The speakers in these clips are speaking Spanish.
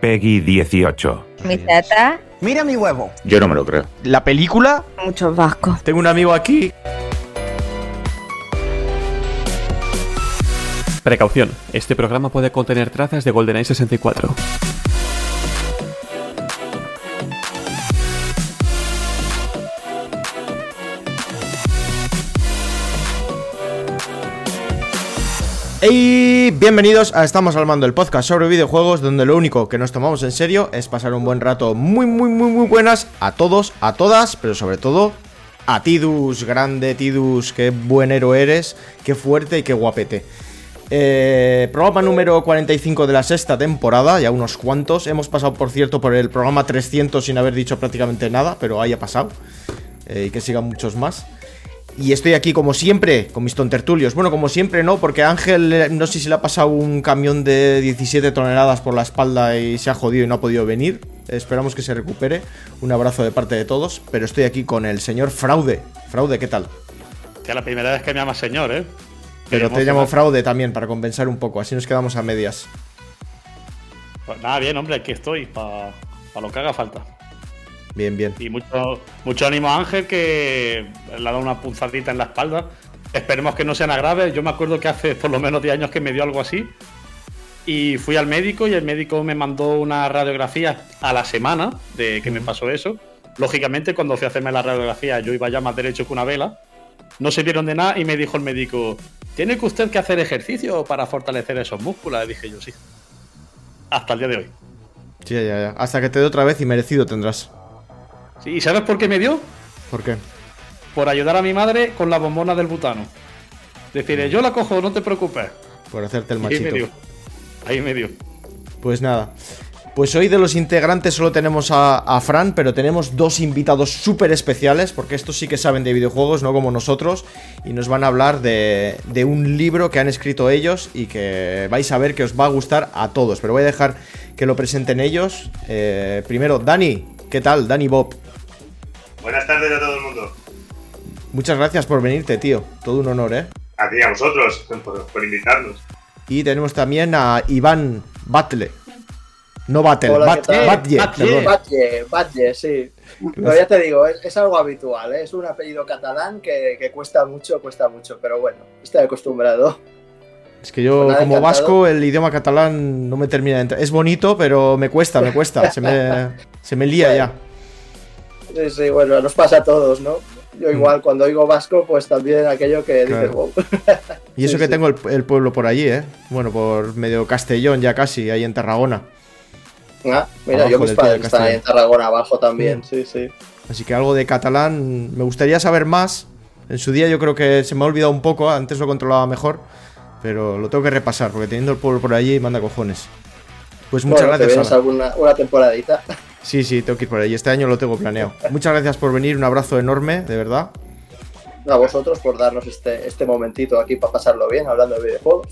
Peggy 18. Mi tata, Mira mi huevo. Yo no me lo creo. La película, muchos vascos. tengo un amigo aquí. Precaución, este programa puede contener trazas de GoldenEye 64. Y bienvenidos a Estamos al Mando, el podcast sobre videojuegos donde lo único que nos tomamos en serio es pasar un buen rato muy, muy, muy, muy buenas a todos, a todas, pero sobre todo a Tidus, grande Tidus, qué buen héroe eres, qué fuerte y qué guapete. Eh, programa número 45 de la sexta temporada, ya unos cuantos. Hemos pasado, por cierto, por el programa 300 sin haber dicho prácticamente nada, pero ahí ha pasado. Eh, y que sigan muchos más. Y estoy aquí como siempre con mis tontertulios. Bueno, como siempre no, porque Ángel eh, no sé si le ha pasado un camión de 17 toneladas por la espalda y se ha jodido y no ha podido venir. Esperamos que se recupere. Un abrazo de parte de todos. Pero estoy aquí con el señor Fraude. Fraude, ¿qué tal? Que la primera vez que me llamas señor, ¿eh? Pero te llamo. Fraude también para compensar un poco. Así nos quedamos a medias. Pues nada, bien, hombre, aquí estoy, para lo que haga falta. Bien, bien. Y mucho, mucho ánimo a Ángel, que le ha dado una punzadita en la espalda. Esperemos que no sea nada grave. Yo me acuerdo que hace por lo menos 10 años que me dio algo así. Y fui al médico y el médico me mandó una radiografía a la semana de que me pasó eso. Lógicamente, cuando fui a hacerme la radiografía, yo iba ya más derecho que una vela. No se vieron de nada y me dijo el médico: ¿Tiene que usted que hacer ejercicio para fortalecer esos músculos? Y dije yo, sí. Hasta el día de hoy. Sí, ya, ya. Hasta que te dé otra vez y merecido tendrás. ¿Y sabes por qué me dio? ¿Por qué? Por ayudar a mi madre con la bombona del butano. Decirle, yo la cojo, no te preocupes. Por hacerte el Y ahí me dio. machito. Ahí me dio. Pues nada. Pues hoy de los integrantes solo tenemos a, a Fran, pero tenemos dos invitados súper especiales, porque estos sí que saben de videojuegos, no como nosotros, y nos van a hablar de, de un libro que han escrito ellos y que vais a ver que os va a gustar a todos. Pero voy a dejar que lo presenten ellos. Eh, primero, Dani, ¿qué tal? Dani Bob. Buenas tardes a todo el mundo. Muchas gracias por venirte, tío. Todo un honor, ¿eh? A ti y a vosotros por, por invitarnos. Y tenemos también a Iván Batle. No Battle, Hola, Bat- ¿qué tal? Batlle, Batlle. Batlle, Batlle, sí. Pero ya te digo, es, es algo habitual, ¿eh? es un apellido catalán que, que cuesta mucho, cuesta mucho, pero bueno, estoy acostumbrado. Es que yo, Pues como encantado. vasco, el idioma catalán no me termina de entrar. Es bonito, pero me cuesta, me cuesta. Se me, se me lía ya. Sí, sí, bueno, nos pasa a todos, ¿no? Yo igual, cuando oigo vasco, pues también aquello que Mm. Claro. dices, wow. Y eso Sí, que sí. tengo el, el pueblo por allí, ¿eh? Bueno, por medio Castellón ya casi, ahí en Tarragona. Ah, mira, Abajo yo mis padres están ahí en. Tarragona abajo también, Mm. sí, sí. Así que algo de catalán me gustaría saber más. En su día yo creo que se me ha olvidado un poco, antes lo controlaba mejor. Pero lo tengo que repasar, porque teniendo el pueblo por allí, manda cojones. Pues muchas bueno, te gracias. vienes Ana. alguna una temporadita. Sí, sí, tengo que ir por ahí. Este año lo tengo planeado. Muchas gracias por venir, un abrazo enorme, de verdad. A vosotros por darnos este, este momentito aquí para pasarlo bien, hablando de videojuegos.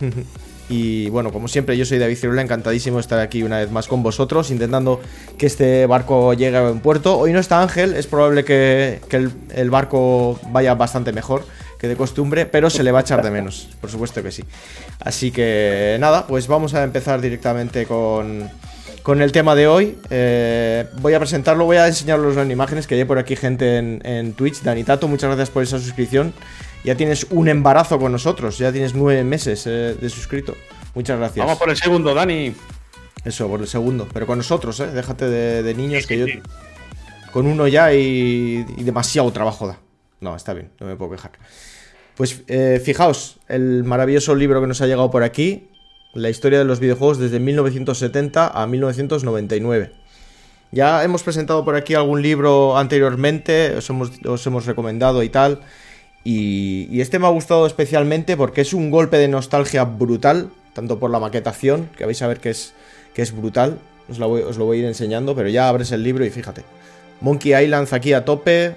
Y bueno, como siempre, yo soy David Cirula, encantadísimo de estar aquí una vez más con vosotros, intentando que este barco llegue a buen puerto. Hoy no está Ángel, es probable que, que el, el barco vaya bastante mejor que de costumbre, pero se le va a echar de menos, por supuesto que sí. Así que nada, pues vamos a empezar directamente con, con el tema de hoy. Eh, voy a presentarlo, voy a enseñaros en imágenes, que hay por aquí gente en, en Twitch. Dani Tato, muchas gracias por esa suscripción. Ya tienes un embarazo con nosotros, ya tienes nueve meses eh, de suscrito. Muchas gracias. Vamos por el segundo, Dani. Eso, por el segundo. Pero con nosotros, ¿eh? Déjate de, de niños Sí, que sí, yo... Con uno ya y, y demasiado trabajo da. No, está bien, no me puedo quejar. Pues eh, fijaos, el maravilloso libro que nos ha llegado por aquí, la historia de los videojuegos desde 1970 a 1999. Ya hemos presentado por aquí algún libro anteriormente, os hemos, os hemos recomendado y tal. Y, este me ha gustado especialmente porque es un golpe de nostalgia brutal, tanto por la maquetación, que vais a ver que es, que es brutal. Os, lo voy a ir enseñando, pero ya abres el libro y fíjate. Monkey Island aquí a tope,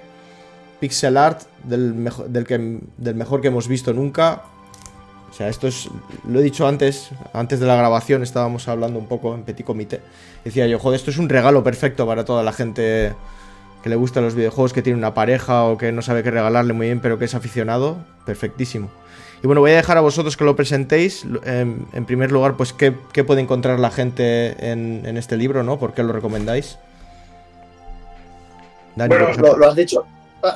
pixel art del, del, que, del mejor que hemos visto nunca. O sea, esto es, lo he dicho antes, antes de la grabación estábamos hablando un poco en petit comité. Decía yo, joder, esto es un regalo perfecto para toda la gente que le gustan los videojuegos, que tiene una pareja o que no sabe qué regalarle muy bien, pero que es aficionado, perfectísimo. Y bueno, voy a dejar a vosotros que lo presentéis. En, en primer lugar, pues, ¿qué, qué, puede encontrar la gente en, en, este libro, ¿no? ¿Por qué lo recomendáis? Dani, bueno, lo, lo, has dicho.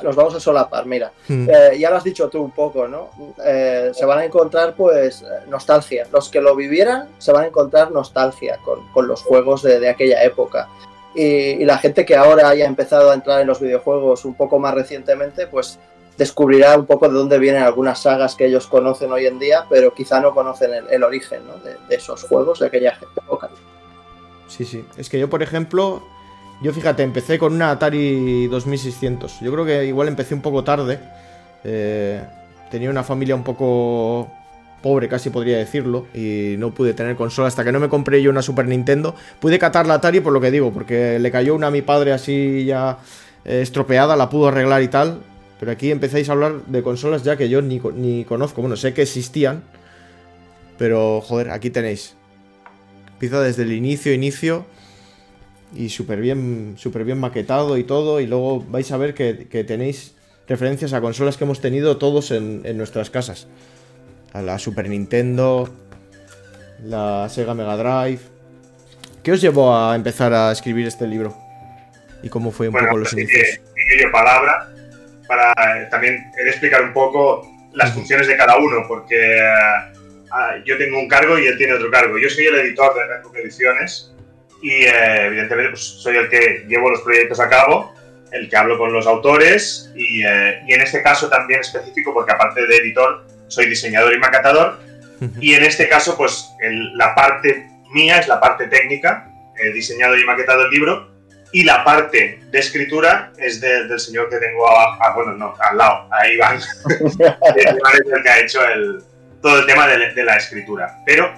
Nos vamos a solapar, mira. Hmm. Eh, ya lo has dicho tú un poco, ¿no? Eh, se van a encontrar, pues, nostalgia. Los que lo vivieran se van a encontrar nostalgia con, con los juegos de, de aquella época. Y, y, la gente que ahora haya empezado a entrar en los videojuegos un poco más recientemente, pues descubrirá un poco de dónde vienen algunas sagas que ellos conocen hoy en día, pero quizá no conocen el, el origen ¿no? de, de, esos juegos de aquella época. Sí, sí. Es que yo, por ejemplo, yo fíjate, empecé con una Atari 2600. Yo creo que igual empecé un poco tarde. Eh, tenía una familia un poco pobre, casi podría decirlo, y no pude tener consola hasta que no me compré yo una Super Nintendo. Pude catar la Atari por lo que digo, porque le cayó una a mi padre así ya eh, estropeada, la pudo arreglar y tal. Pero aquí empezáis a hablar de consolas ya que yo ni, ni conozco. Bueno, sé que existían. Pero, joder, aquí tenéis. Empieza desde el inicio, inicio. Y súper bien, súper bien maquetado y todo. Y luego vais a ver que, que tenéis referencias a consolas que hemos tenido todos en, en, nuestras casas. A la Super Nintendo, la Sega Mega Drive. ¿Qué os llevó a empezar a escribir este libro? ¿Y cómo fue un bueno, poco los pues, inicios? Yo palabra para también explicar un poco las funciones de cada uno, porque uh, yo tengo un cargo y él tiene otro cargo. Yo soy el editor de Red Ediciones y eh, evidentemente pues, soy el que llevo los proyectos a cabo, el que hablo con los autores y, eh, y en este caso también específico porque aparte de editor soy diseñador y maquetador y en este caso pues el, la parte mía es la parte técnica, he diseñado y maquetado el libro y la parte de escritura es de, del señor que tengo abajo, ah, bueno, no, al lado, a Iván. Iván es el que ha hecho el, todo el tema de, de, la escritura. Pero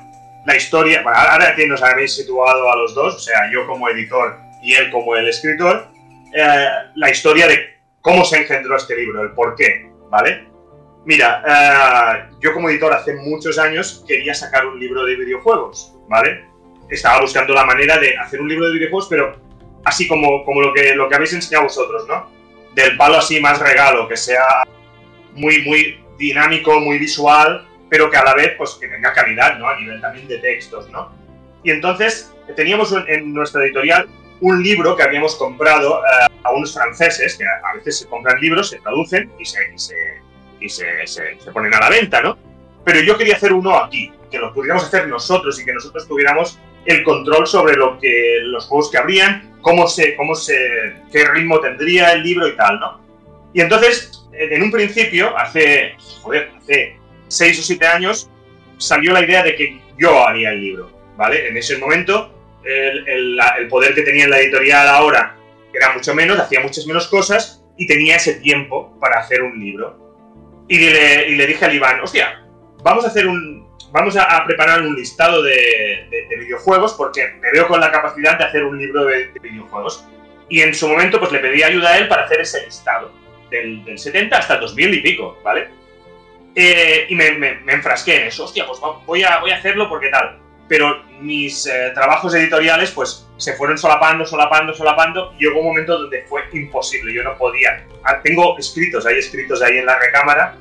la historia, bueno, ahora que nos habéis situado a los dos, o sea, yo como editor y él como el escritor, eh, la historia de cómo se engendró este libro, el por qué, ¿vale? Mira, eh, yo como editor hace muchos años quería sacar un libro de videojuegos, ¿vale? Estaba buscando la manera de hacer un libro de videojuegos, pero así como, como lo, que, lo que habéis enseñado vosotros, ¿no? Del palo así más regalo, que sea muy, muy dinámico, muy visual, pero que a la vez, pues, que tenga calidad, ¿no? A nivel también de textos, ¿no? Y entonces teníamos en nuestra editorial un libro que habíamos comprado uh, a unos franceses, que a veces se compran libros, se traducen y, se, y, se, y se, se, se ponen a la venta, ¿no? Pero yo quería hacer uno aquí, que lo pudiéramos hacer nosotros y que nosotros tuviéramos el control sobre lo que los juegos que habrían, cómo se, cómo se, qué ritmo tendría el libro y tal, ¿no? Y entonces, en un principio, hace, joder, hace seis o siete años, salió la idea de que yo haría el libro, ¿vale? En ese momento, el, poder que tenía en la editorial ahora era mucho menos, hacía muchas menos cosas y tenía ese tiempo para hacer un libro. Y le, dije al Iván, hostia, vamos a hacer un, vamos a, preparar un listado de, de, de, videojuegos porque me veo con la capacidad de hacer un libro de, de, videojuegos. Y en su momento pues le pedí ayuda a él para hacer ese listado, del, del 70 hasta el 2000 y pico, ¿vale? Eh, y me, me, me, enfrasqué en eso, hostia, pues voy a, voy a hacerlo porque tal. Pero mis eh, trabajos editoriales pues se fueron solapando, solapando, solapando. Y llegó un momento donde fue imposible, yo no podía. Ah, tengo escritos, hay escritos ahí en la recámara,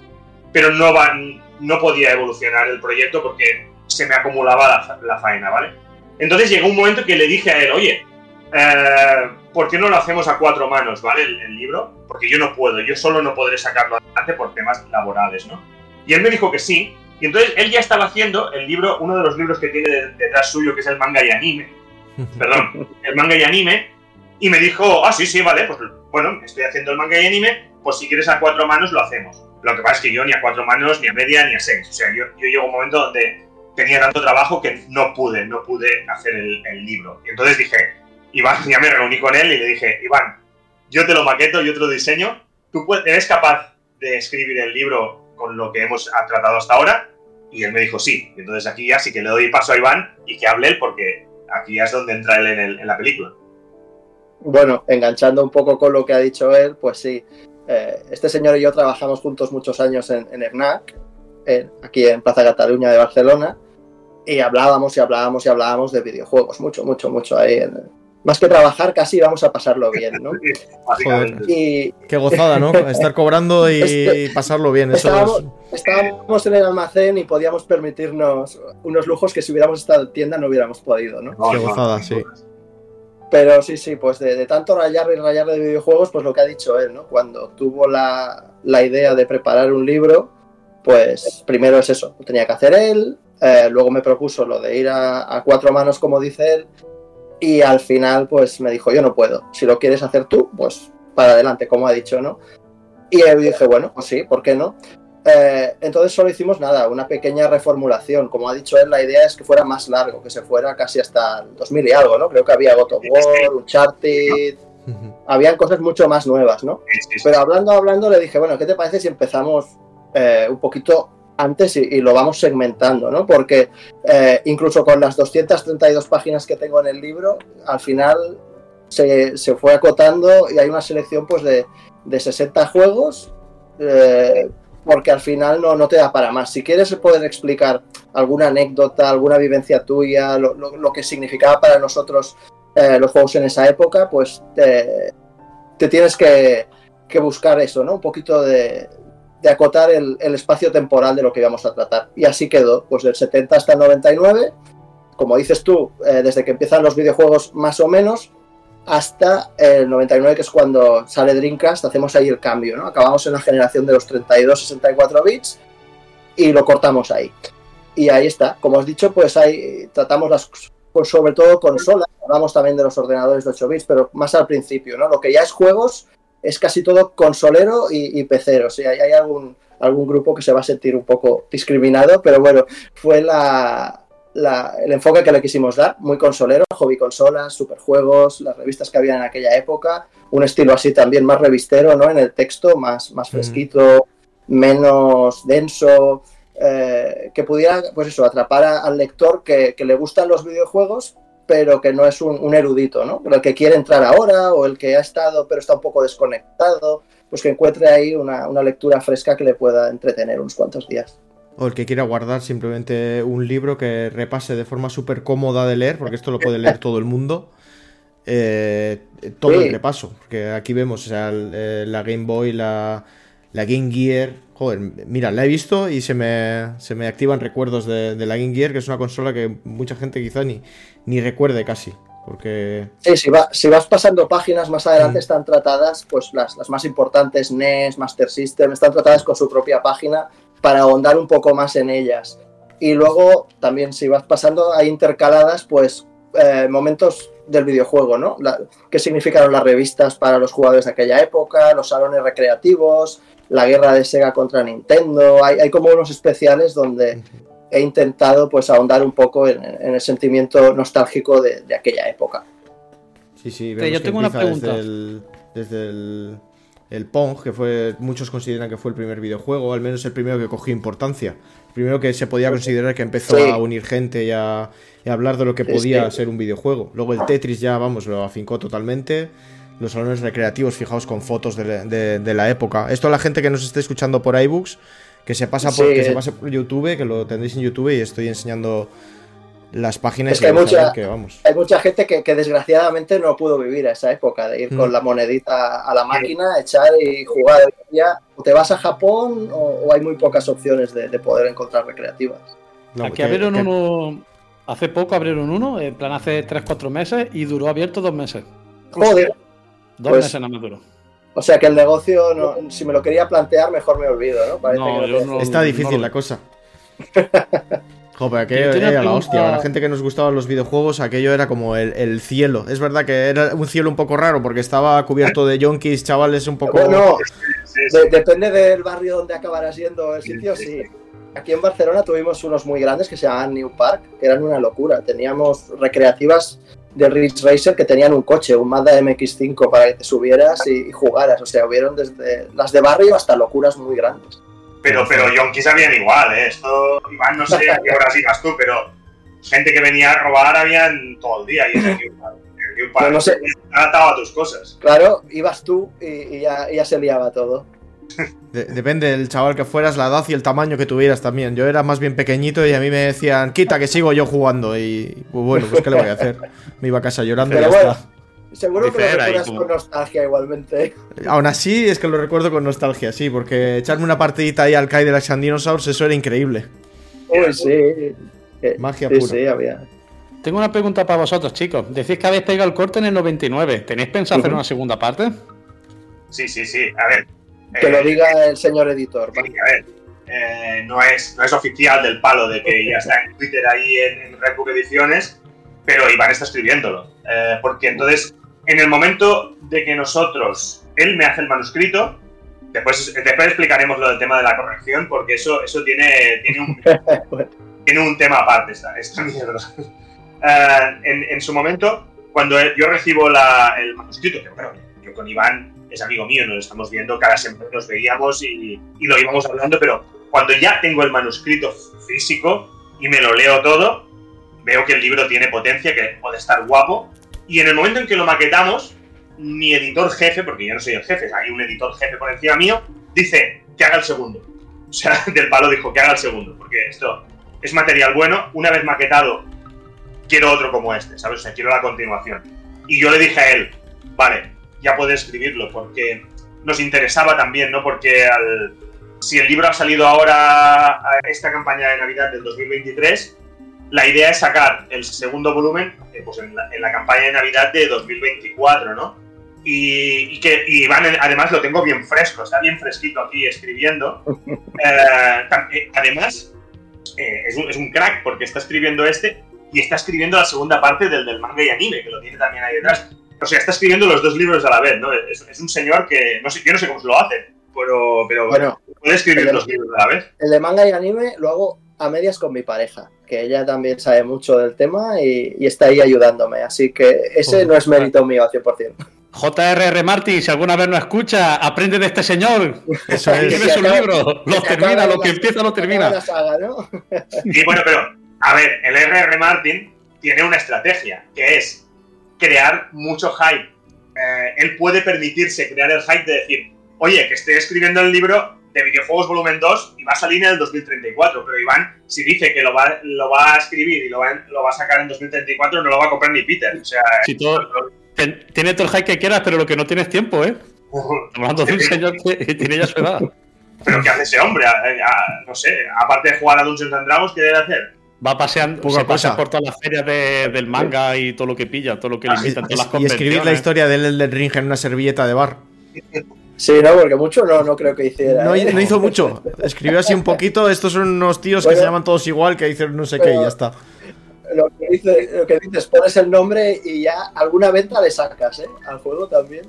pero no van, no podía evolucionar el proyecto porque se me acumulaba la, la faena, ¿vale? Entonces llegó un momento que le dije a él, oye, eh, ¿por qué no lo hacemos a cuatro manos, ¿vale? El, el, libro, porque yo no puedo, yo solo no podré sacarlo adelante por temas laborales, ¿no? Y él me dijo que sí, y entonces él ya estaba haciendo el libro, uno de los libros que tiene detrás suyo, que es el manga y anime, perdón, el manga y anime, y me dijo, ah, sí, sí, vale, pues bueno, estoy haciendo el manga y anime, pues si quieres a cuatro manos lo hacemos. Lo que pasa es que yo ni a cuatro manos, ni a media, ni a seis. O sea, yo, yo llego a un momento donde tenía tanto trabajo que no pude, no pude hacer el, el, libro. Y entonces dije, Iván, ya me reuní con él y le dije, Iván, yo te lo maqueto, yo te lo diseño, tú eres capaz de escribir el libro con lo que hemos tratado hasta ahora. Y él me dijo, sí. Y entonces aquí ya sí que le doy paso a Iván y que hable él porque aquí ya es donde entra él en, la película. Bueno, enganchando un poco con lo que ha dicho él, pues sí, eh, este señor y yo trabajamos juntos muchos años en, en, aquí en Plaza Cataluña de Barcelona, y hablábamos y hablábamos y hablábamos de videojuegos, mucho, mucho, mucho ahí en, más que trabajar, casi íbamos a pasarlo bien, ¿no? y... Qué gozada, ¿no? Estar cobrando y este, pasarlo bien. Estábamos, estábamos, en el almacén y podíamos permitirnos unos lujos que si hubiéramos estado en tienda no hubiéramos podido, ¿no? Qué gozada, sí. Pero sí, sí, pues de, tanto rayar y rayar de videojuegos, pues lo que ha dicho él, ¿no? Cuando tuvo la, la idea de preparar un libro, pues primero es eso, lo tenía que hacer él, eh, luego me propuso lo de ir a, a, cuatro manos, como dice él, y al final pues me dijo, yo no puedo, si lo quieres hacer tú, pues para adelante, como ha dicho, ¿no? Y yo dije, bueno, pues sí, ¿por qué no? Eh, entonces solo hicimos nada, una pequeña reformulación. Como ha dicho él, la idea es que fuera más largo, que se fuera casi hasta el 2000 y algo, ¿no? Creo que había God of War, Uncharted, habían cosas mucho más nuevas, ¿no? Pero hablando, hablando, le dije, bueno, ¿qué te parece si empezamos eh, un poquito antes y, lo vamos segmentando, ¿no? Porque eh, incluso con las 232 páginas que tengo en el libro, al final se, fue acotando y hay una selección pues de, de 60 juegos. Eh, porque al final no, no, te da para más. Si quieres poder explicar alguna anécdota, alguna vivencia tuya, lo, que significaba para nosotros eh, los juegos en esa época, pues te, tienes que, que, buscar eso, ¿no? Un poquito de, de acotar el, espacio temporal de lo que íbamos a tratar. Y así quedó, pues del 70 hasta el 99, como dices tú, eh, desde que empiezan los videojuegos más o menos, hasta el 99, que es cuando sale Dreamcast, hacemos ahí el cambio, ¿no? Acabamos en la generación de los 32-64 bits y lo cortamos ahí. Y ahí está, como has dicho, pues ahí tratamos las, pues sobre todo consolas, hablamos también de los ordenadores de 8 bits, pero más al principio, ¿no? Lo que ya es juegos es casi todo consolero y, y pecero. Si hay, hay algún, algún grupo que se va a sentir un poco discriminado, pero bueno, fue la, el enfoque que le quisimos dar, muy consolero, hobby consolas, superjuegos, las revistas que había en aquella época, un estilo así también más revistero, ¿no? En el texto, más, más fresquito, menos denso, eh, que pudiera, pues eso, atrapar al lector que, le gustan los videojuegos, pero que no es un, erudito, ¿no? el que quiere entrar ahora o el que ha estado pero está un poco desconectado, pues que encuentre ahí una, una lectura fresca que le pueda entretener unos cuantos días. O el que quiera guardar simplemente un libro que repase de forma súper cómoda de leer, porque esto lo puede leer todo el mundo. Eh, todo el repaso. Porque aquí vemos eh, la Game Boy, la, la Game Gear, Joder, mira, la he visto y se me, se me activan recuerdos de, la Game Gear, que es una consola que mucha gente quizá ni, ni recuerde casi. Porque... Sí, si, si vas pasando páginas más adelante mm. están tratadas, pues las, las, más importantes, NES, Master System, están tratadas con su propia página para ahondar un poco más en ellas. Y luego también si vas pasando hay intercaladas, pues eh, momentos del videojuego, ¿no? ¿Qué significaron las revistas para los jugadores de aquella época, los salones recreativos, la guerra de Sega contra Nintendo, hay, hay como unos especiales donde he intentado pues ahondar un poco en, el sentimiento nostálgico de, aquella época. Sí, sí, yo tengo una pregunta. Desde el, el, Pong, que fue muchos consideran que fue el primer videojuego, al menos el primero que cogió importancia. El primero que se podía considerar que empezó a unir gente y a, hablar de lo que podía ser un videojuego. Luego el Tetris ya, vamos, lo afincó totalmente los salones recreativos, fijaos con fotos de, la época. Esto a la gente que nos esté escuchando por iBooks, que se pasa por, que se pase por YouTube, que lo tendréis en YouTube y estoy enseñando las páginas que hay, mucha, vamos. hay mucha gente que, desgraciadamente no pudo vivir a esa época de ir con mm. la monedita a la máquina, echar y jugar. Ya, o te vas a Japón o, hay muy pocas opciones de, poder encontrar recreativas. Aquí abrieron uno, hace poco abrieron uno, en plan hace 3-4 meses y duró abierto dos meses. Joder. Dos pues, meses no me duró. O sea que el negocio, si me lo quería plantear, mejor me olvido, ¿no? Está difícil la cosa. Joder, aquello era la hostia. La gente que nos gustaban los videojuegos, aquello era como el, cielo. Es verdad que era un cielo un poco raro porque estaba cubierto de yonkis, chavales, un poco. Bueno, depende del barrio donde acabará siendo el sitio, sí. Aquí en Barcelona tuvimos unos muy grandes que se llamaban New Park, que eran una locura. Teníamos recreativas de Ridge Racer que tenían un coche, un Mazda MX5 para que te subieras y, jugaras. O sea, hubieron desde las de barrio hasta locuras muy grandes. Pero, pero Yonkis habían igual, ¿eh? Esto, Iván, no sé a qué hora sigas tú, pero gente que venía a robar habían todo el día y en el New Park. no atado a tus cosas. Claro, ibas tú y, ya, ya se liaba todo. depende del chaval que fueras, la edad y el tamaño que tuvieras también. Yo era más bien pequeñito y a mí me decían, quita que sigo yo jugando. Y pues bueno, pues ¿qué le voy a hacer? Me iba a casa llorando y ya está. Seguro que lo recuerdas con nostalgia igualmente. Aún así, es que lo recuerdo con nostalgia, sí, porque echarme una partidita ahí al Kai de la Dinosaurs, eso era increíble. Uy, sí. Magia pura. Sí, había. Tengo una pregunta para vosotros, chicos. Decís que habéis pegado el corte en el 99. ¿Tenéis pensado hacer una segunda parte? Sí, sí, sí. A ver. Que lo eh, diga el señor editor. a ver. Eh, no, es, no es oficial del palo de que ya está en Twitter ahí en, en Ediciones, pero Iván está escribiéndolo. Eh, porque entonces, en el momento de que nosotros, él me hace el manuscrito, después, después explicaremos lo del tema de la corrección, porque eso, eso tiene, tiene, un, tiene un tema aparte, esta, esta mierda. en, en, su momento, cuando yo recibo la, el manuscrito, que bueno, yo con Iván es amigo mío, nos estamos viendo, cada semana nos veíamos y, y, lo íbamos hablando, pero cuando ya tengo el manuscrito físico y me lo leo todo, veo que el libro tiene potencia, que puede estar guapo, y en el momento en que lo maquetamos, mi editor jefe, porque yo no soy el jefe, hay un editor jefe por encima mío, dice que haga el segundo. O sea, del palo dijo que haga el segundo, porque esto es material bueno, una vez maquetado, quiero otro como este, ¿sabes? O sea, quiero la continuación. Y yo le dije a él, vale, ya puede escribirlo, porque nos interesaba también, ¿no? Porque si el libro ha salido ahora a esta campaña de Navidad del 2023, la idea es sacar el segundo volumen eh, pues en, la, campaña de Navidad de 2024, ¿no? Y, que Iván, además, lo tengo bien fresco, está bien fresquito aquí escribiendo. Eh, eh, además, es, un, es, un, crack porque está escribiendo este y está escribiendo la segunda parte del, del manga y anime, que lo tiene también ahí detrás. O sea, está escribiendo los dos libros a la vez, ¿no? Es, un señor que, no sé, yo no sé cómo se lo hace, pero, pero bueno, puede escribir los libros a la vez. El de manga y anime lo hago a medias con mi pareja, que ella también sabe mucho del tema y, está ahí ayudándome, así que ese no es mérito mío al 100%. J.R.R. Martin, si alguna vez no escucha, aprende de este señor. Eso es. Tiene su libro, lo termina, lo que empieza lo termina. Y bueno, pero, a ver, el R.R. Martin tiene una estrategia, que es crear mucho hype. Eh, él puede permitirse crear el hype de decir, oye, que estoy escribiendo el libro de videojuegos volumen 2 y va a salir en el 2034, pero Iván, si dice que lo va, lo va a escribir y lo va, lo va a sacar en 2034, no lo va a comprar ni Peter. O sea, tiene todo el hype que quieras, pero lo que no tienes tiempo, ¿eh? Hablando de un señor que tiene ya su edad. Pero ¿qué hace ese hombre? no sé, aparte de jugar a Dungeons and Dragons, ¿qué debe hacer? Va paseando, se pasa por todas las ferias del manga y todo lo que pilla, todo lo que le ah, invitan, todas las Y escribir la historia del Elden Ring en una servilleta de bar. Sí, no, porque mucho no, no creo que hiciera. No, ¿eh? no hizo mucho. Escribió así un poquito. Estos son unos tíos que se llaman todos igual, que dicen no sé qué y ya está. Lo que, dice, lo que dices, pones el nombre y ya alguna venta le sacas, ¿eh? Al juego también.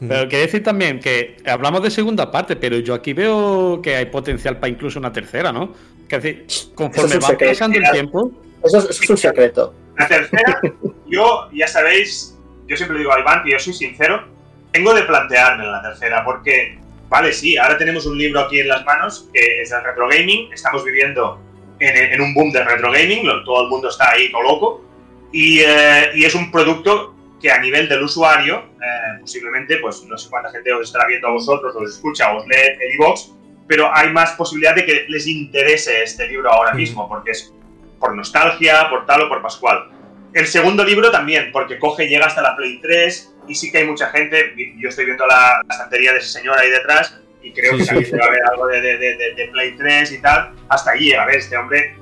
Pero quiero decir también que hablamos de segunda parte, pero yo aquí veo que hay potencial para incluso una tercera, ¿no? Que decir, conforme va pasando el tiempo. Eso, es un secreto. La tercera, yo, ya sabéis, yo siempre digo a Iván que yo soy sincero, tengo de plantearme la tercera, porque, vale, sí, ahora tenemos un libro aquí en las manos que es el retro gaming, estamos viviendo en, un boom de retro gaming, todo el mundo está ahí todo loco, y, eh, y es un producto que a nivel del usuario, eh, posiblemente, pues no sé cuánta gente os estará viendo a vosotros, os escucha, os lee el iVox, pero hay más posibilidad de que les interese este libro ahora mismo, porque es por nostalgia, por tal o por Pascual. El segundo libro también, porque coge y llega hasta la Play 3 y sí que hay mucha gente, yo estoy viendo la, estantería de ese señor ahí detrás y creo que también va a haber algo de, de, de, Play 3 y tal, hasta allí llega, a ver, este hombre,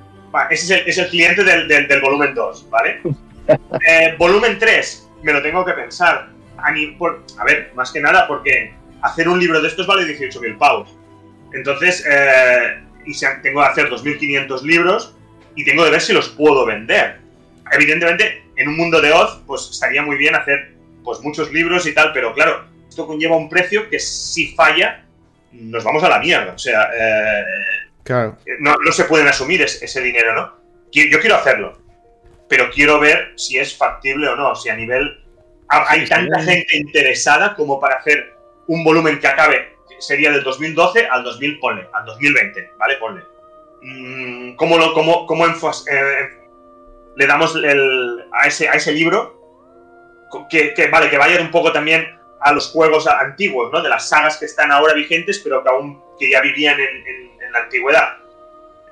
ese es el, es el cliente del, del, volumen 2, ¿vale? Eh, volumen 3, me lo tengo que pensar. A, por, a, ver, más que nada porque hacer un libro de estos vale 18.000 pavos. Entonces, eh, y tengo que hacer 2.500 libros y tengo que ver si los puedo vender. Evidentemente, en un mundo de Oz, pues estaría muy bien hacer pues muchos libros y tal, pero claro, esto conlleva un precio que si falla, nos vamos a la mierda. O sea, eh, claro. no, no, se pueden asumir ese dinero, ¿no? Yo quiero hacerlo, pero quiero ver si es factible o no, si a nivel... Hay tanta gente interesada como para hacer un volumen que acabe, sería del 2012 al 2000, al 2020, ¿vale? Ponle. Mm, ¿Cómo, lo, cómo, cómo eh, le damos a, ese, a ese libro? Que, vale, que vaya un poco también a los juegos antiguos, ¿no? De las sagas que están ahora vigentes, pero que aún que ya vivían en la antigüedad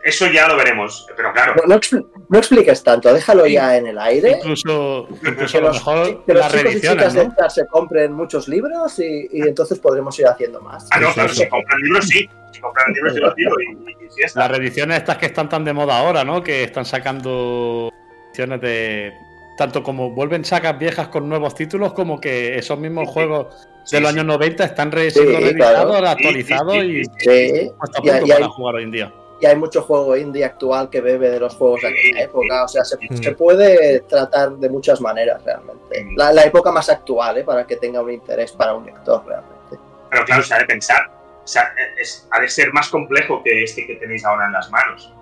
eso ya lo veremos, pero claro. No, no, expliques tanto, déjalo ya en el aire. Incluso, incluso que los, mejor que los chicos y chicas de se compren muchos libros y, y, entonces podremos ir haciendo más. Ah, no, claro, si compran libros sí. Si compran libros yo los tiro y, y, y Las reediciones estas que están tan de moda ahora, ¿no? Que están sacando ediciones de. Tanto como vuelven sacas viejas con nuevos títulos, como que esos mismos juegos de los años 90 están re siendo reeditados, actualizados y, sí. hasta punto para jugar hoy en día y hay mucho juego indie actual que bebe de los juegos de aquella época. O sea, se, puede tratar de muchas maneras realmente. La, época más actual, ¿eh? para que tenga un interés para un lector realmente. Pero claro, se ha de pensar. O sea, es, ha de ser más complejo que este que tenéis ahora en las manos.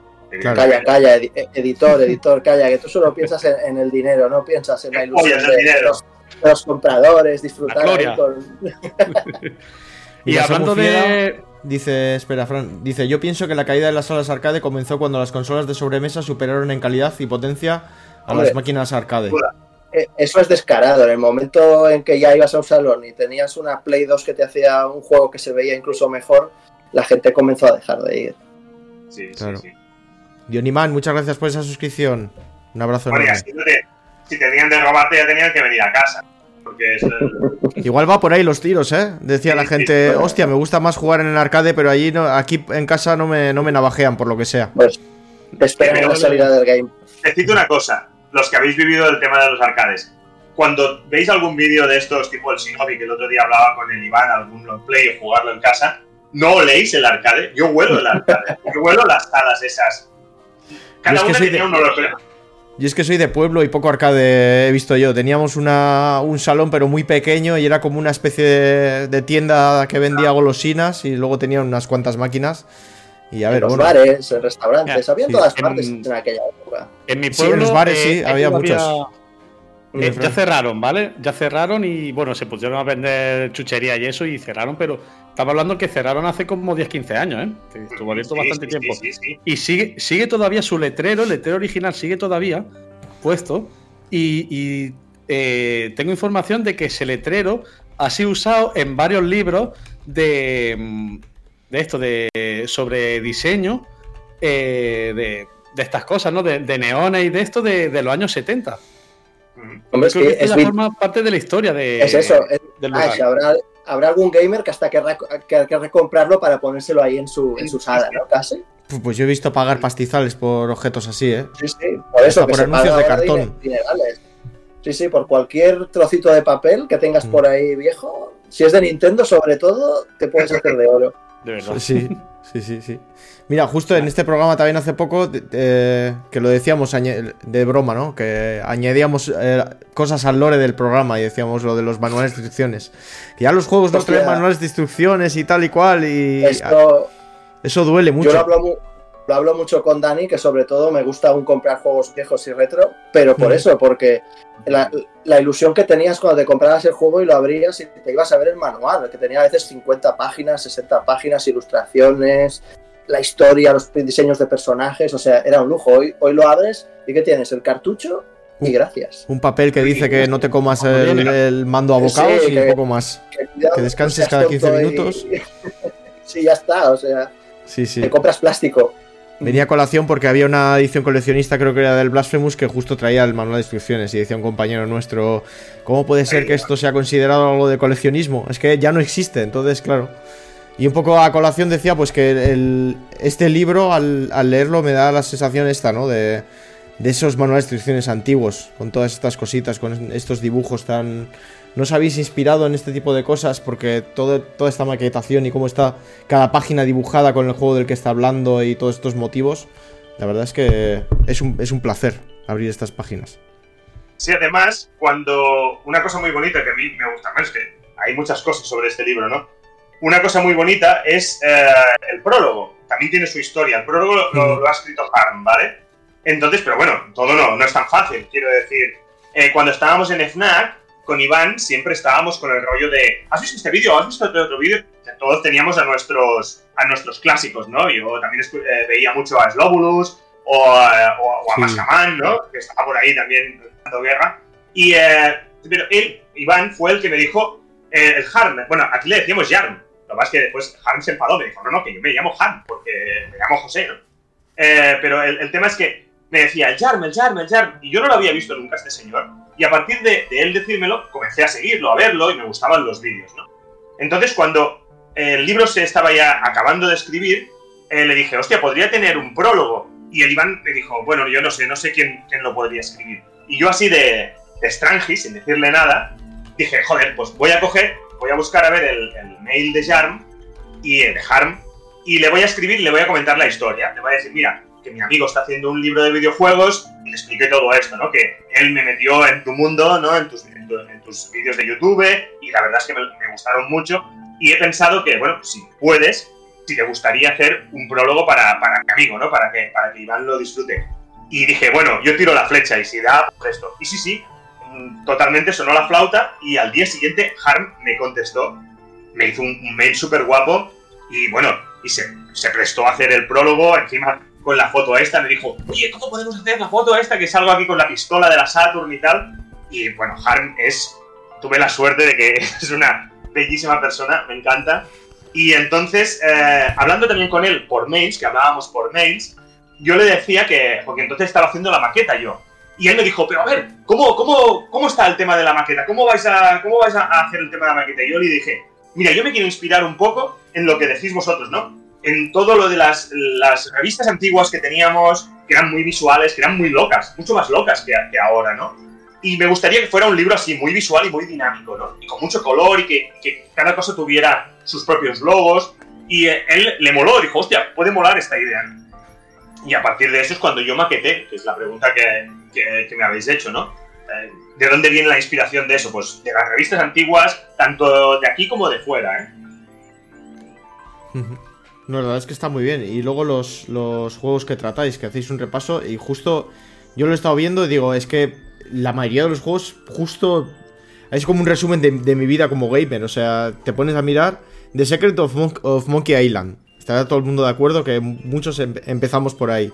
Calla, calla, editor, editor, calla, que tú solo piensas en, el dinero, no piensas en la ilusión de, los, compradores, disfrutar con... y hablando de Dice, espera, Fran, dice, yo pienso que la caída de las salas arcade comenzó cuando las consolas de sobremesa superaron en calidad y potencia a las máquinas arcade. Eh, eso es descarado. En el momento en que ya ibas a un salón y tenías una Play 2 que te hacía un juego que se veía incluso mejor, la gente comenzó a dejar de ir. Sí, claro. sí, Dioniman, muchas gracias por esa suscripción. Un abrazo enorme. Si, tenían de robarte ya tenían que venir a casa. Igual va por ahí los tiros, ¿eh? Decía la gente, hostia, me gusta más jugar en el arcade, pero allí no, aquí en casa no me, no me navajean por lo que sea. Pues esperen la salida del game. Decid una cosa, los que habéis vivido el tema de los arcades. Cuando veis algún vídeo de estos, tipo el Shinobi, que el otro día hablaba con el Iván, algún long play o jugarlo en casa, no oléis el arcade. Yo huelo el arcade. Yo huelo las salas esas. Cada uno tenía un olor. Y es que soy de pueblo y poco arcade he visto yo. Teníamos una, un salón pero muy pequeño y era como una especie de, tienda que vendía golosinas y luego tenía unas cuantas máquinas. Y a ver, en los bares, en restaurantes, había en todas partes en, aquella época. En mi pueblo. en los bares sí, eh, había muchos. Eh, ya cerraron, ¿vale? Ya cerraron y bueno, se pusieron a vender chuchería y eso y cerraron, pero estaba hablando que cerraron hace como 10-15 años, ¿eh? Estuvo abierto bastante tiempo. y sigue, sigue todavía su letrero, el letrero original sigue todavía puesto. Y, eh, tengo información de que ese letrero ha sido usado en varios libros de, mm, de esto, de sobre diseño eh, de, de, estas cosas, ¿no? De, neones y de esto de, de los años 70. Hombre, es que, es forma parte de la historia de, es eso, habrá, habrá, algún gamer que hasta querrá, que, que recomprarlo para ponérselo ahí en su, en su sala, ¿no? Casi. Pues yo he visto pagar pastizales por objetos así, ¿eh? Sí, sí, por eso. por anuncios de cartón. Sí, sí, por cualquier trocito de papel que tengas por ahí viejo, si es de Nintendo sobre todo, te puedes hacer de oro. De verdad. Sí, sí, sí, sí. Mira, justo en este programa también hace poco, que lo decíamos de broma, ¿no? Que añadíamos eh, cosas al lore del programa y decíamos lo de los manuales de instrucciones. Que ya los juegos no traen manuales de instrucciones y tal y cual y... eso duele mucho. Yo lo hablo, mucho con Dani, que sobre todo me gusta aún comprar juegos viejos y retro, pero por mm. eso, porque la, la, ilusión que tenías cuando te comprabas el juego y lo abrías y te ibas a ver el manual, que tenía a veces 50 páginas, 60 páginas, ilustraciones, la historia, los diseños de personajes, o sea, era un lujo. Hoy, hoy lo abres y ¿qué tienes? El cartucho y gracias. Un papel que dice que no te comas el, mando a bocados y un poco más. Que, descanses cada 15 minutos. sí, ya está, o sea. Sí, sí. Te compras plástico. Venía a colación porque había una edición coleccionista, creo que era del Blasphemous, que justo traía el manual de instrucciones y decía un compañero nuestro, ¿cómo puede ser que esto sea considerado algo de coleccionismo? Es que ya no existe, entonces, claro. Y un poco a colación decía pues que este libro al, leerlo me da la sensación esta, ¿no? De, esos manuales de instrucciones antiguos, con todas estas cositas, con estos dibujos tan... ¿No os habéis inspirado en este tipo de cosas? Porque todo, toda esta maquetación y cómo está cada página dibujada con el juego del que está hablando y todos estos motivos, la verdad es que es un, es un placer abrir estas páginas. Sí, además, cuando una cosa muy bonita que a mí me gusta más, es que hay muchas cosas sobre este libro, ¿no? una cosa muy bonita es eh, el prólogo. También tiene su historia. El prólogo lo, ha escrito Harm, ¿vale? Entonces, pero bueno, todo no, no es tan fácil. Quiero decir, eh, cuando estábamos en FNAC, con Iván siempre estábamos con el rollo de ¿has visto este vídeo? ¿has visto este otro vídeo? todos teníamos a nuestros, a nuestros clásicos, ¿no? Yo también eh, veía mucho a Slobulus o, o, a Mascaman, ¿no? Que estaba por ahí también dando guerra. Y, pero él, Iván, fue el que me dijo eh, el Harm, bueno, aquí le decíamos Jarm. Lo más que después Harm se enfadó, me dijo, no, no, que yo me llamo Harm, porque me llamo José, ¿no? Eh, pero el, tema es que me decía, el Jarm, el el y yo no lo había visto nunca este señor. Y a partir de, él decírmelo, comencé a seguirlo, a verlo, y me gustaban los vídeos, ¿no? Entonces, cuando el libro se estaba ya acabando de escribir, eh, le dije, hostia, podría tener un prólogo. Y el Iván me dijo, bueno, yo no sé, no sé quién, quién lo podría escribir. Y yo así de, de sin decirle nada, dije, joder, pues voy a coger, voy a buscar a ver el, mail de Jarm y de Harm y le voy a escribir le voy a comentar la historia. Le voy a decir, mira, que mi amigo está haciendo un libro de videojuegos y le expliqué todo esto, ¿no? Que él me metió en tu mundo, ¿no? En tus, en, tus vídeos de YouTube y la verdad es que me, gustaron mucho y he pensado que, bueno, si puedes, si te gustaría hacer un prólogo para, para mi amigo, ¿no? Para que, para que Iván lo disfrute. Y dije, bueno, yo tiro la flecha y si da, pues esto. Y sí, sí, mm, totalmente sonó la flauta y al día siguiente Harm me contestó, me hizo un, mail súper guapo y bueno, y se, prestó a hacer el prólogo, encima con la foto esta, me dijo, oye, ¿cómo podemos hacer la foto esta que salgo aquí con la pistola de la Saturn y tal? Y bueno, Harm es, tuve la suerte de que es una bellísima persona, me encanta. Y entonces, eh, hablando también con él por mails, que hablábamos por mails, yo le decía que, porque entonces estaba haciendo la maqueta yo. Y él me dijo, pero a ver, ¿cómo, cómo, cómo está el tema de la maqueta? ¿Cómo vais, a, ¿Cómo vais a hacer el tema de la maqueta? Y yo le dije, mira, yo me quiero inspirar un poco en lo que decís vosotros, ¿no? En todo lo de las, las revistas antiguas que teníamos, que eran muy visuales, que eran muy locas, mucho más locas que, que ahora, ¿no? Y me gustaría que fuera un libro así, muy visual y muy dinámico, ¿no? Y con mucho color y que, que cada cosa tuviera sus propios logos. Y él le moló, dijo, hostia, puede molar esta idea. Y a partir de eso es cuando yo maqueté, que es la pregunta que, que, me habéis hecho, ¿no? Eh, ¿De dónde viene la inspiración de eso? Pues de las revistas antiguas, tanto de aquí como de fuera, ¿eh? La verdad es que está muy bien. Y luego los, los juegos que tratáis, que hacéis un repaso, y justo yo lo he estado viendo y digo, es que la mayoría de los juegos justo es como un resumen de, mi vida como gamer. O sea, te pones a mirar The Secret of, Monkey Island. Estará todo el mundo de acuerdo que muchos em, empezamos por ahí.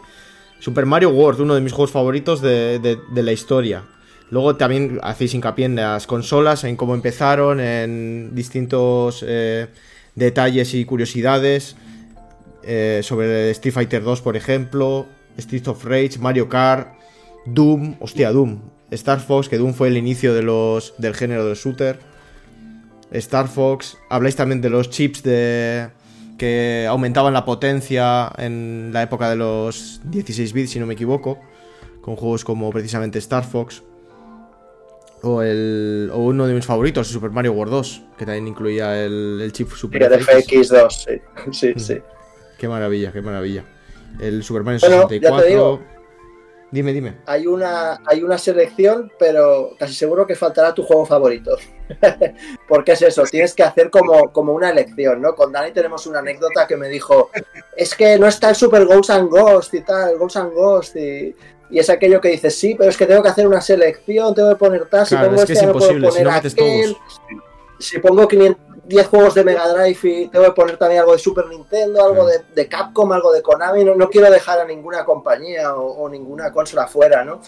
Super Mario World, uno de mis juegos favoritos de, la historia. Luego también hacéis hincapié en las consolas, en cómo empezaron, en distintos eh, detalles y curiosidades. Eh, sobre Street Fighter 2, por ejemplo. Street of Rage, Mario Kart. Doom, hostia, Doom. Star Fox, que Doom fue el inicio de los, del género del shooter. Star Fox, habláis también de los chips de, que aumentaban la potencia en la época de los 16 bits, si no me equivoco, con juegos como precisamente Star Fox. O, el, o uno de mis favoritos, Super Mario World 2, que también incluía el, chip Super FX. 2 sí. sí, sí. Qué maravilla, qué maravilla. El Super Mario 64. Dime, dime. Hay una, hay una selección, pero casi seguro que faltará tu juego favorito. Porque es eso, tienes que hacer como, como una elección, ¿no? Con Dani tenemos una anécdota que me dijo, es que no está el Super Ghost and Ghost y tal, Ghost and Ghost y, y es aquello que dices, sí, pero es que tengo que hacer una selección, tengo que poner tal, si pongo este, no puedo poner aquel. Si pongo 500, 10 juegos de Mega Drive y tengo que poner también algo de Super Nintendo, algo de, Capcom, algo de Konami. No, quiero dejar a ninguna compañía o, ninguna consola fuera, ¿no?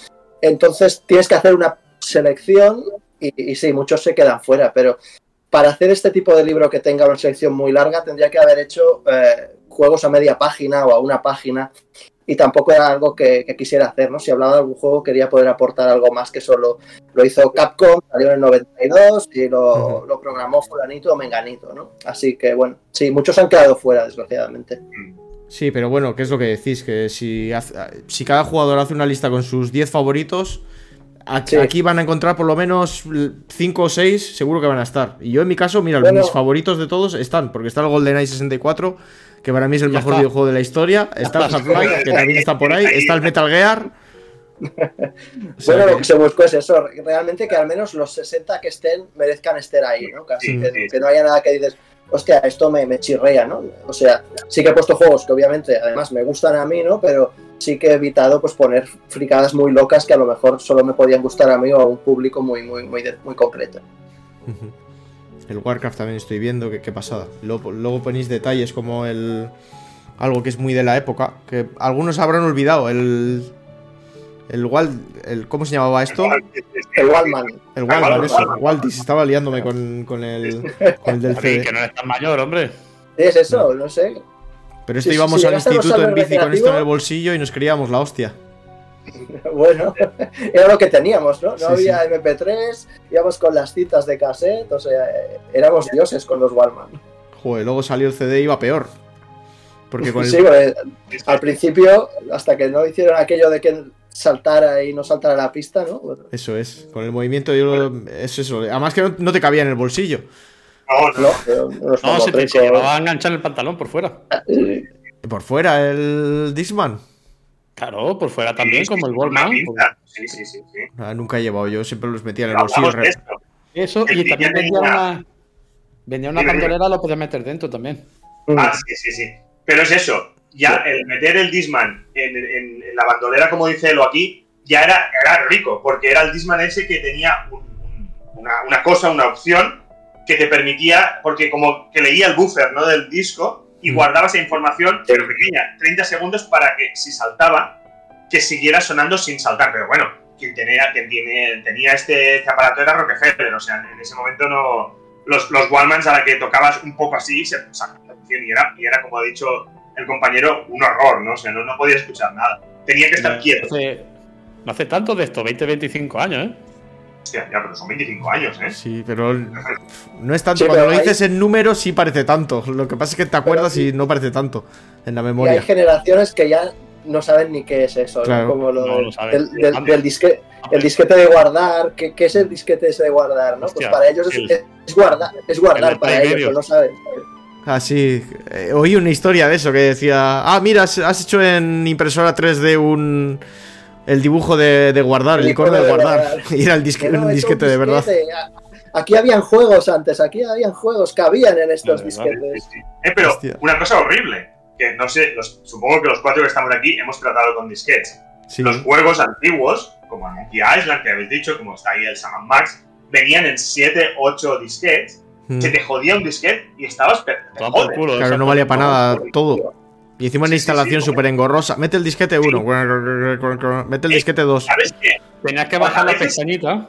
Entonces tienes que hacer una selección y, sí, muchos se quedan fuera, pero para hacer este tipo de libro que tenga una selección muy larga tendría que haber hecho eh, juegos a media página o a una página y tampoco era algo que, quisiera hacer, ¿no? Si hablaba de algún juego quería poder aportar algo más que solo lo hizo Capcom, salió en el 92 y lo, lo programó fulanito o menganito, ¿no? Así que bueno, sí, muchos han quedado fuera, desgraciadamente. Sí, pero bueno, ¿qué es lo que decís? Que si, si cada jugador hace una lista con sus 10 favoritos, aquí, van a encontrar por lo menos 5 o 6, seguro que van a estar. Y yo en mi caso, mira, mis favoritos de todos están, porque está el GoldenEye 64, que para mí es el mejor videojuego de la historia. Está el Half-Life, que también está por ahí. Está el Metal Gear. bueno, lo que se buscó es eso, realmente que al menos los 60 que estén merezcan estar ahí, ¿no? Casi, que, no haya nada que dices, hostia, esto me, me chirrea, ¿no? O sea, sí que he puesto juegos que obviamente además me gustan a mí, ¿no? Pero sí que he evitado pues poner fricadas muy locas que a lo mejor solo me podían gustar a mí o a un público muy, muy, muy, muy concreto. El Warcraft también estoy viendo, que qué pasada. Luego, luego ponéis detalles como el. Algo que es muy de la época, que algunos habrán olvidado, el. El Wal... El, ¿Cómo se llamaba esto? El Waldman. El Waldman, Waldman, eso. Waldman. Waldis, estaba liándome con, con el, con el del CD. que no eres tan mayor, hombre. ¿Qué es eso? No sé. Pero esto Si- íbamos si al instituto en bici con esto en el bolsillo y nos creíamos la hostia. Bueno, era lo que teníamos, ¿no? No Sí, había MP3, íbamos con las citas de cassette, o sea, éramos dioses con los Wallman. Joder, luego salió el CD y iba peor. Porque con el... Sí, pues, al principio, hasta que no hicieron aquello de que saltara y no saltara la pista, ¿no? Bueno, Eso es, con el movimiento yo lo- es eso. Además que no, te cabía en el bolsillo. No, no. No, se te se llevaba a enganchar el pantalón por fuera. Sí. Por fuera, el Disman. Claro, por fuera también, Sí, como sí, el Wallman. pinza. Sí, sí, sí. sí. Ah, nunca he llevado, yo siempre los metía en el bolsillo. Eso, El y también vendía una. Vendía una bandolera, lo podías meter dentro también. Ah, sí, sí, sí. Pero es eso. Ya el meter el Disman en, en- en la bandolera, como dice Elo aquí, ya era, era rico, porque era el Disman ese que tenía un- un- una, una cosa, una opción que te permitía, porque como que leía el buffer ¿no? del disco y Mm. guardaba esa información, pero pequeña, 30 segundos para que si saltaba, que siguiera sonando sin saltar. Pero bueno, quien tenía, quien tiene, tenía este, este aparato era Rockefeller, o sea, en ese momento no. Los, los Wallmans a la que tocabas un poco así se sacaban la función y era, y era, como ha dicho el compañero, un horror, ¿no? O sea, no, no podía escuchar nada. Tenía que estar quieto. Hace- no hace tanto de esto, 20, 25 años, ¿eh? Hostia, ya, pero son 25 años, ¿eh? Sí, pero no es tanto. Sí, Cuando lo hay- dices en números sí parece tanto. Lo que pasa es que te acuerdas sí. y no parece tanto en la Y hay memoria. generaciones que ya no saben ni qué es eso, ¿no? Como lo, No del- lo del, del- del disque- el disquete de guardar, ¿qué, qué es el disquete ese de guardar? ¿no? Hostia, pues para ellos es, el- es guardar, es guardar para ellos, Medio. pero no saben. Ah, sí. Eh, oí una historia de eso que decía: Ah, mira, has, has hecho en impresora 3D un. El dibujo de, de guardar, el El icono de guardar. guardar. Y era el disque- Que no, un es disquete de verdad. disquete. Aquí habían juegos antes, aquí habían juegos que habían en estos disquetes. Eh, pero Hostia. una cosa horrible, que no sé, los- supongo que los cuatro que estamos aquí hemos tratado con disquetes. Sí. Los juegos antiguos, como Monkey Island, que habéis dicho, como está ahí el Sam Max, venían en 7, 8 disquetes, Mm. se te jodía un disquete y estabas per- te por culo. Claro, no valía para nada todo. Y encima una Sí, sí, sí, instalación súper engorrosa. Mete el disquete 1. Mete el Eh, disquete 2. ¿Sabes qué? Tenías que bajar la pestañita.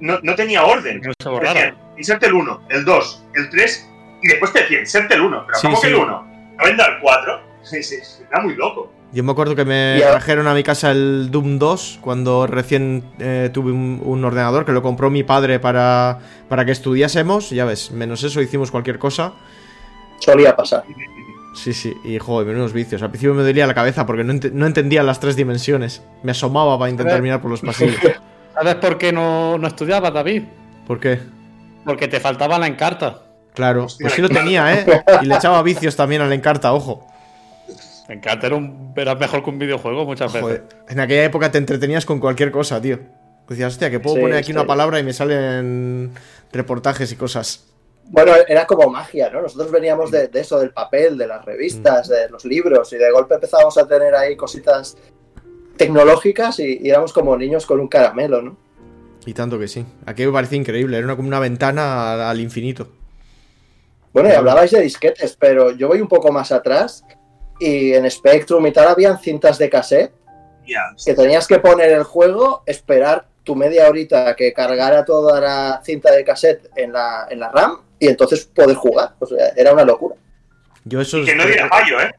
No, no tenía orden. No decían, inserte el 1, el 2, el 3, y después te decían, inserte el 1. Pero Sí, ¿cómo sí. que el 1? ¿No venda el 4? Sí, sí, sí, era muy loco. Yo me acuerdo que me trajeron a mi casa el Doom 2 cuando recién eh, tuve un, un ordenador que lo compró mi padre para, para que estudiásemos. Ya ves, menos eso hicimos cualquier cosa. Solía pasar. Sí, sí, y joder, menudos vicios. Al principio me dolía la cabeza porque no, no entendía las tres dimensiones. Me asomaba para intentar mirar por los pasillos. ¿Sabes por qué no, no estudiabas, David? ¿Por qué? Porque te faltaba la encarta. Claro, Hostia, pues sí lo tenía, ¿eh? Y le echaba vicios también a la encarta, ojo. La encarta era, un, era mejor que un videojuego muchas veces. En aquella época te entretenías con cualquier cosa, tío. Decías, hostia, que puedo Sí, poner aquí sí. una palabra y me salen reportajes y cosas. Bueno, era como magia, ¿no? Nosotros veníamos de, de eso, del papel, de las revistas, de los libros, y de golpe empezábamos a tener ahí cositas tecnológicas y, y éramos como niños con un caramelo, ¿no? Y tanto que sí. Aquello me parecía increíble, era una, como una ventana al, al infinito. Bueno, y hablabais de disquetes, pero yo voy un poco más atrás y en Spectrum y tal habían cintas de cassette Ya. que tenías que poner el juego, esperar tu media horita que cargara toda la cinta de cassette en la, en la RAM y entonces poder jugar. O sea, era una locura. Yo eso Y que no diera fallo, ¿eh?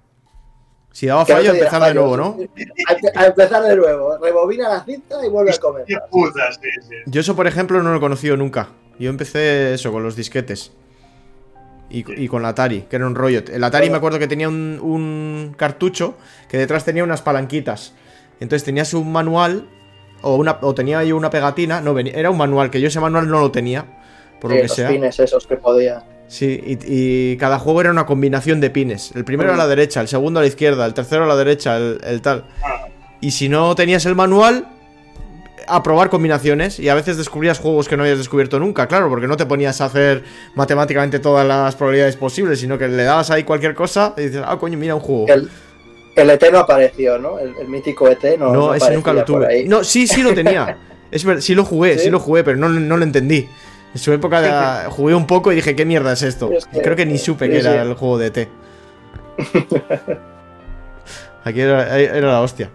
Si daba no fallo, diera empezaba de nuevo, ¿no? A, empe- a empezar de nuevo. Rebobina la cinta y vuelve a sí, sí. Yo eso, por ejemplo, no lo he conocido nunca. Yo empecé eso, con los disquetes. Y, y con la Atari, que era un rollo. El Atari me acuerdo que tenía un, un cartucho que detrás tenía unas palanquitas. Entonces tenías un manual o, una, o tenía ahí una pegatina. No, era un manual, que yo ese manual no lo tenía. Por Sí, lo que los sea. pines esos que podía. Sí, y, y cada juego era una combinación de pines. El primero a la derecha, el segundo a la izquierda, el tercero a la derecha, el, el tal. Y si no tenías el manual, a probar combinaciones. Y a veces descubrías juegos que no habías descubierto nunca, claro, porque no te ponías a hacer matemáticamente todas las probabilidades posibles, sino que le dabas ahí cualquier cosa y dices, ah, coño, mira un juego. El, el ET no apareció, ¿no? El, el mítico ET no. no, ese nunca lo tuve. No, sí, sí lo tenía. es sí lo jugué, sí, ¿Sí? lo jugué, pero no, no lo entendí. En su época de- jugué un poco y dije, ¿qué mierda es esto? Es que- Creo que ni supe sí, que era sí. el juego de T. Aquí era, era la hostia.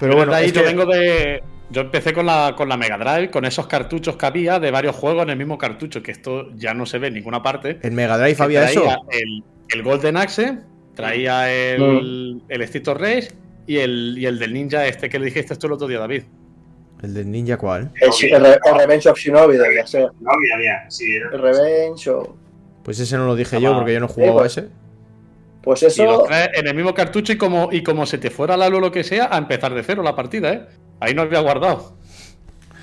Pero bueno, ahí es yo que- vengo de. Yo empecé con la, con la Mega Drive, con esos cartuchos que había de varios juegos en el mismo cartucho, que esto ya no se ve en ninguna parte. en Mega Drive había eso. traía El, el Golden Axe, traía el, Mm. el Street of Rage y el, y el del ninja este que le dijiste esto el otro día, David. El del ninja, ¿cuál? El, el Re- el Revenge of Shinobi debía ser. No había, había. Sí, era- El Revenge o. Pues ese no lo dije yo porque yo no jugaba a pues, ese. Pues Y eso. traes en el mismo cartucho y como, y como se te fuera la luz o lo que sea, a empezar de cero la partida, ¿eh? Ahí no había guardado.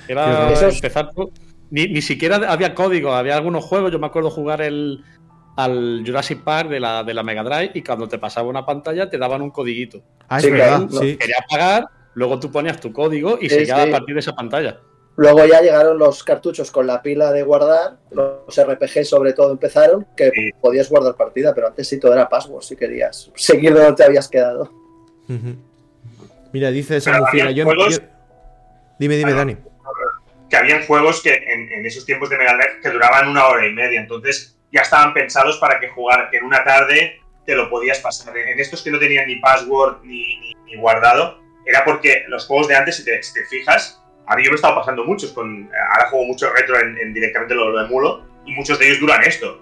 Era es- empezar. Ni, ni siquiera había código, había algunos juegos. Yo me acuerdo jugar el, al Jurassic Park de la, de la Mega Drive y cuando te pasaba una pantalla te daban un codiguito. Ah, es Sí, verdad, claro, sí. Querías pagar, luego tú ponías tu código y Sí, seguía sí. a partir de esa pantalla. Luego ya llegaron los cartuchos con la pila de guardar, los RPG sobre todo empezaron, que Sí. podías guardar partida, pero antes sí todo era password si querías seguir donde te habías quedado. Mira, dice Samufiera. había Yo, juegos- yo- Dime, dime, Ah. Dani. que habían juegos que en, en esos tiempos de Mega Drive que duraban una hora y media, entonces ya estaban pensados para que jugar, que en una tarde te lo podías pasar. En estos que no tenían ni password ni, ni- ni guardado, era porque los juegos de antes, si te, si te fijas, ahora yo me he estado pasando muchos, con, ahora juego mucho retro en, en directamente lo, lo emulo, y muchos de ellos duran esto.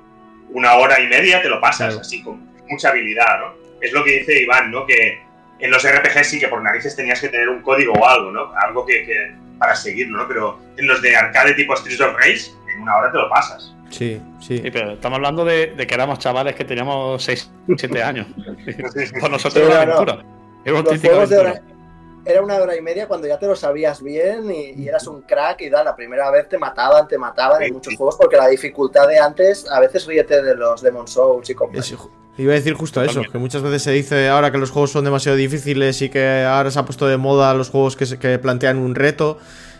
Una hora y media te lo pasas, Claro. así, con mucha habilidad, ¿no? Es lo que dice Iván, ¿no? Que en los RPG sí que por narices tenías que tener un código o algo, ¿no? Algo que, que- para seguirlo, ¿no? Pero en los de arcade tipo Streets of Rage, en una hora te lo pasas. Sí, sí. Sí, pero estamos hablando de, de que éramos chavales que teníamos 6, 7 años. Con nosotros Sí, era una aventura. Era una Los de aventura. Era una hora y media cuando ya te lo sabías bien y, y eras un crack y da, la primera vez te mataban, te mataban en muchos sí. juegos porque la dificultad de antes, a veces ríete de los Demon Souls y compañía. Iba a decir justo eso, que muchas veces se dice ahora que los juegos son demasiado difíciles y que ahora se ha puesto de moda los juegos que, se- que plantean un reto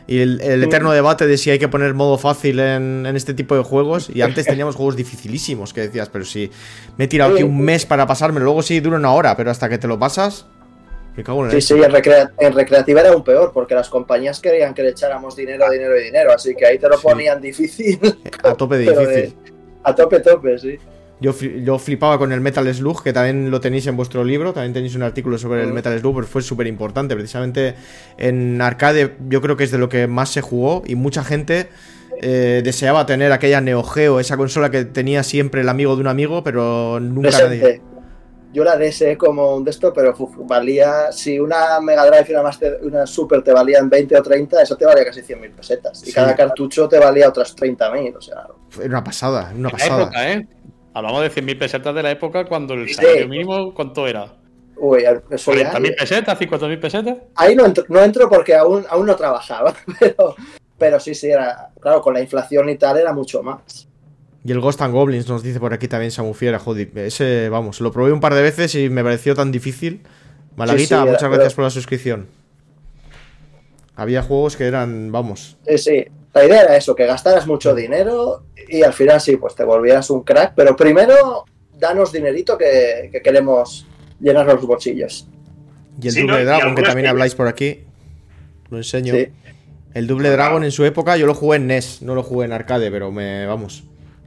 y el, el eterno debate de si hay que poner modo fácil en, en este tipo de juegos. Y antes teníamos juegos dificilísimos que decías, pero si me he tirado aquí un mes para pasármelo, luego sí dura una hora, pero hasta que te lo pasas, me cago en la Sí, sí, en, recrea- en recreativa era aún peor, porque las compañías querían que le echáramos dinero, dinero y dinero, así que ahí te lo Sí. ponían difícil, a tope de difícil. de- a tope, tope, sí. Yo, yo flipaba con el Metal Slug, que también lo tenéis en vuestro libro, también tenéis un artículo sobre el Mm. Metal Slug, pero fue súper importante. Precisamente en arcade yo creo que es de lo que más se jugó y mucha gente eh, deseaba tener aquella Neo Geo, esa consola que tenía siempre el amigo de un amigo, pero nunca nadie... Yo la deseé como un de esto, pero uf, valía, si una Mega Drive y una, Master- una Super te valían 20 o 30, eso te valía casi 100.000 pesetas. Y Sí. cada cartucho te valía otras 30.000, o sea, Era una pasada, una En la pasada. época, ¿eh? Hablamos de 100.000 pesetas de la época cuando el Sí. salario mínimo, ¿cuánto era? uy, eso ya- ¿40.000 pesetas? ¿50.000 pesetas? Ahí no entro, no entro porque aún, aún no trabajaba, pero, pero sí, sí, era, claro, con la inflación y tal era mucho más. Y el Ghost and Goblins nos dice por aquí también Samufiera, joder, ese, vamos, lo probé un par de veces y me pareció tan difícil. Malaguita, Sí, sí, era- muchas pero- gracias por la suscripción. Había juegos que eran, vamos, Sí, sí. La idea era eso, que gastaras mucho dinero y al final sí, pues te volvieras un crack. Pero primero, danos dinerito que, que queremos llenar los bolsillos. Y el Sí, Double ¿no? Y Dragon, que también que- habláis por aquí. Lo enseño. Sí. El Double Dragon en su época yo lo jugué en NES, no lo jugué en arcade, pero me, vamos,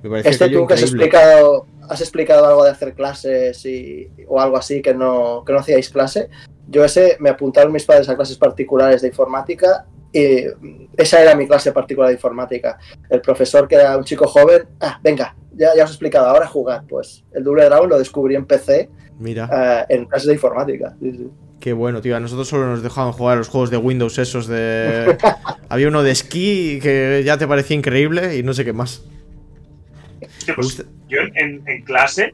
me Este tú que has explicado, has explicado algo de hacer clases y, o algo así que no, que no hacíais clase. Yo ese me apuntaron mis padres a clases particulares de informática y esa era mi clase particular de informática. El profesor, que era un chico joven, ah, venga, ya, ya os he explicado, ahora jugar. Pues el Double Dragon lo descubrí en PC Mira, eh, en clases de informática. Sí, sí. qué bueno, tío. A nosotros solo nos dejaban jugar los juegos de Windows esos de... Había uno de esquí que ya te parecía increíble y no sé qué más. Pues, yo en, en clase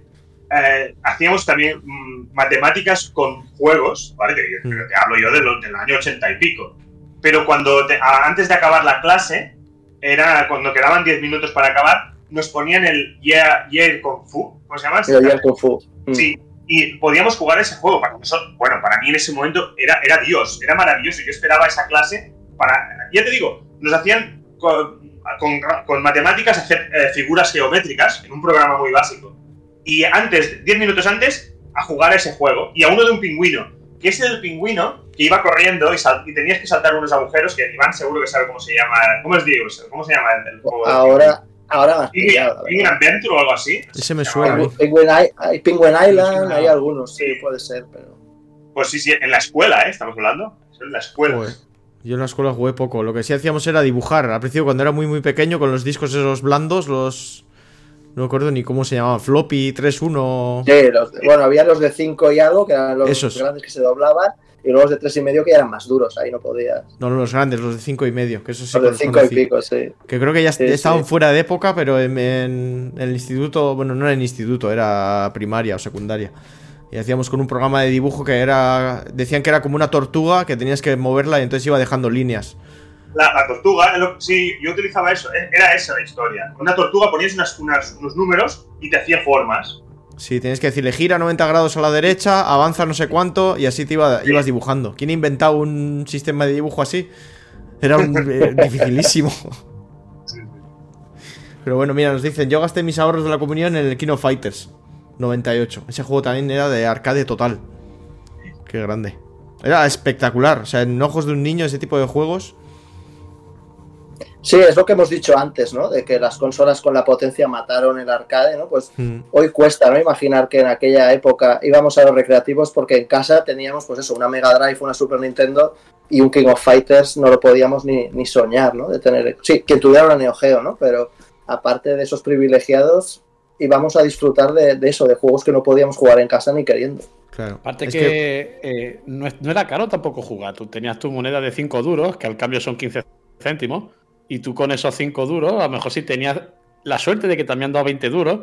eh, hacíamos también mm, matemáticas con juegos, ¿vale? Que Mm. te hablo yo de lo- del año ochenta y pico. Pero cuando te- a- antes de acabar la clase, era cuando quedaban 10 minutos para acabar, nos ponían el Yeah, yeah Kung Fu, ¿cómo se llama? El Kung Fu. Mm. Sí, y podíamos jugar ese juego. Para nosotros, bueno, para mí en ese momento era, era Dios, era maravilloso. Yo esperaba esa clase para. Ya te digo, nos hacían con, con- matemáticas hacer eh, figuras geométricas en un programa muy básico. Y antes, 10 minutos antes, a jugar a ese juego. Y a uno de un pingüino. Que ese del pingüino que iba corriendo y, sal- y tenías que saltar unos agujeros que Iván seguro que sabe cómo se llama. ¿Cómo os digo? ¿Cómo se llama el, el juego? Ahora, ahora pingüino? pillado. verdad. Adventure o algo así. Ese me suena. Penguin. Penguin I- hay Penguin Island, hay no. algunos, sí, puede ser, pero. Pues sí, sí, en la escuela, ¿eh? Estamos hablando. en la escuela. Joder. Yo en la escuela jugué poco. Lo que sí hacíamos era dibujar. Al principio, cuando era muy, muy pequeño, con los discos esos blandos, los. No me acuerdo ni cómo se llamaban. Floppy 3.1. Sí, los de- bueno, había los de 5 y algo, que eran los Esos. grandes que se doblaban, y luego los de 3 y medio que eran más duros, ahí no podías. No, no, los grandes, los de 5 y medio. Que esos sí Los de los 5 y pico, sí. Que creo que ya Sí, estaban sí. fuera de época, pero en, en el instituto. Bueno, no era en instituto, era primaria o secundaria. Y hacíamos con un programa de dibujo que era. Decían que era como una tortuga que tenías que moverla y entonces iba dejando líneas. La, la tortuga, lo- sí, yo utilizaba eso, eh, era esa la historia. Una tortuga ponías unas, unas- unos números y te hacía formas. Sí, tienes que decirle gira 90 grados a la derecha, avanza no sé cuánto y así te iba- ibas dibujando. ¿Quién ha inventado un sistema de dibujo así? Era un, eh, dificilísimo. Pero bueno, mira, nos dicen, yo gasté mis ahorros de la comunión en el King of Fighters 98. Ese juego también era de arcade total. Qué grande. Era espectacular. O sea, en ojos de un niño ese tipo de juegos. Sí, es lo que hemos dicho antes, ¿no? De que las consolas con la potencia mataron el arcade, ¿no? Pues mm, hoy cuesta, ¿no? Imaginar que en aquella época íbamos a los recreativos porque en casa teníamos, pues eso, una Mega Drive, una Super Nintendo y un King of Fighters no lo podíamos ni, ni soñar, ¿no? De tener. Sí, quien tuviera una Neo Geo, ¿no? Pero aparte de esos privilegiados, íbamos a disfrutar de, de eso, de juegos que no podíamos jugar en casa ni queriendo. claro. Aparte Es que, eh, no, era caro tampoco jugar. Tú tenías tu moneda de 5 duros, que al cambio son 15 céntimos, y tú con esos 5 duros, a lo mejor si tenías la suerte de que te habían dado 20 duros,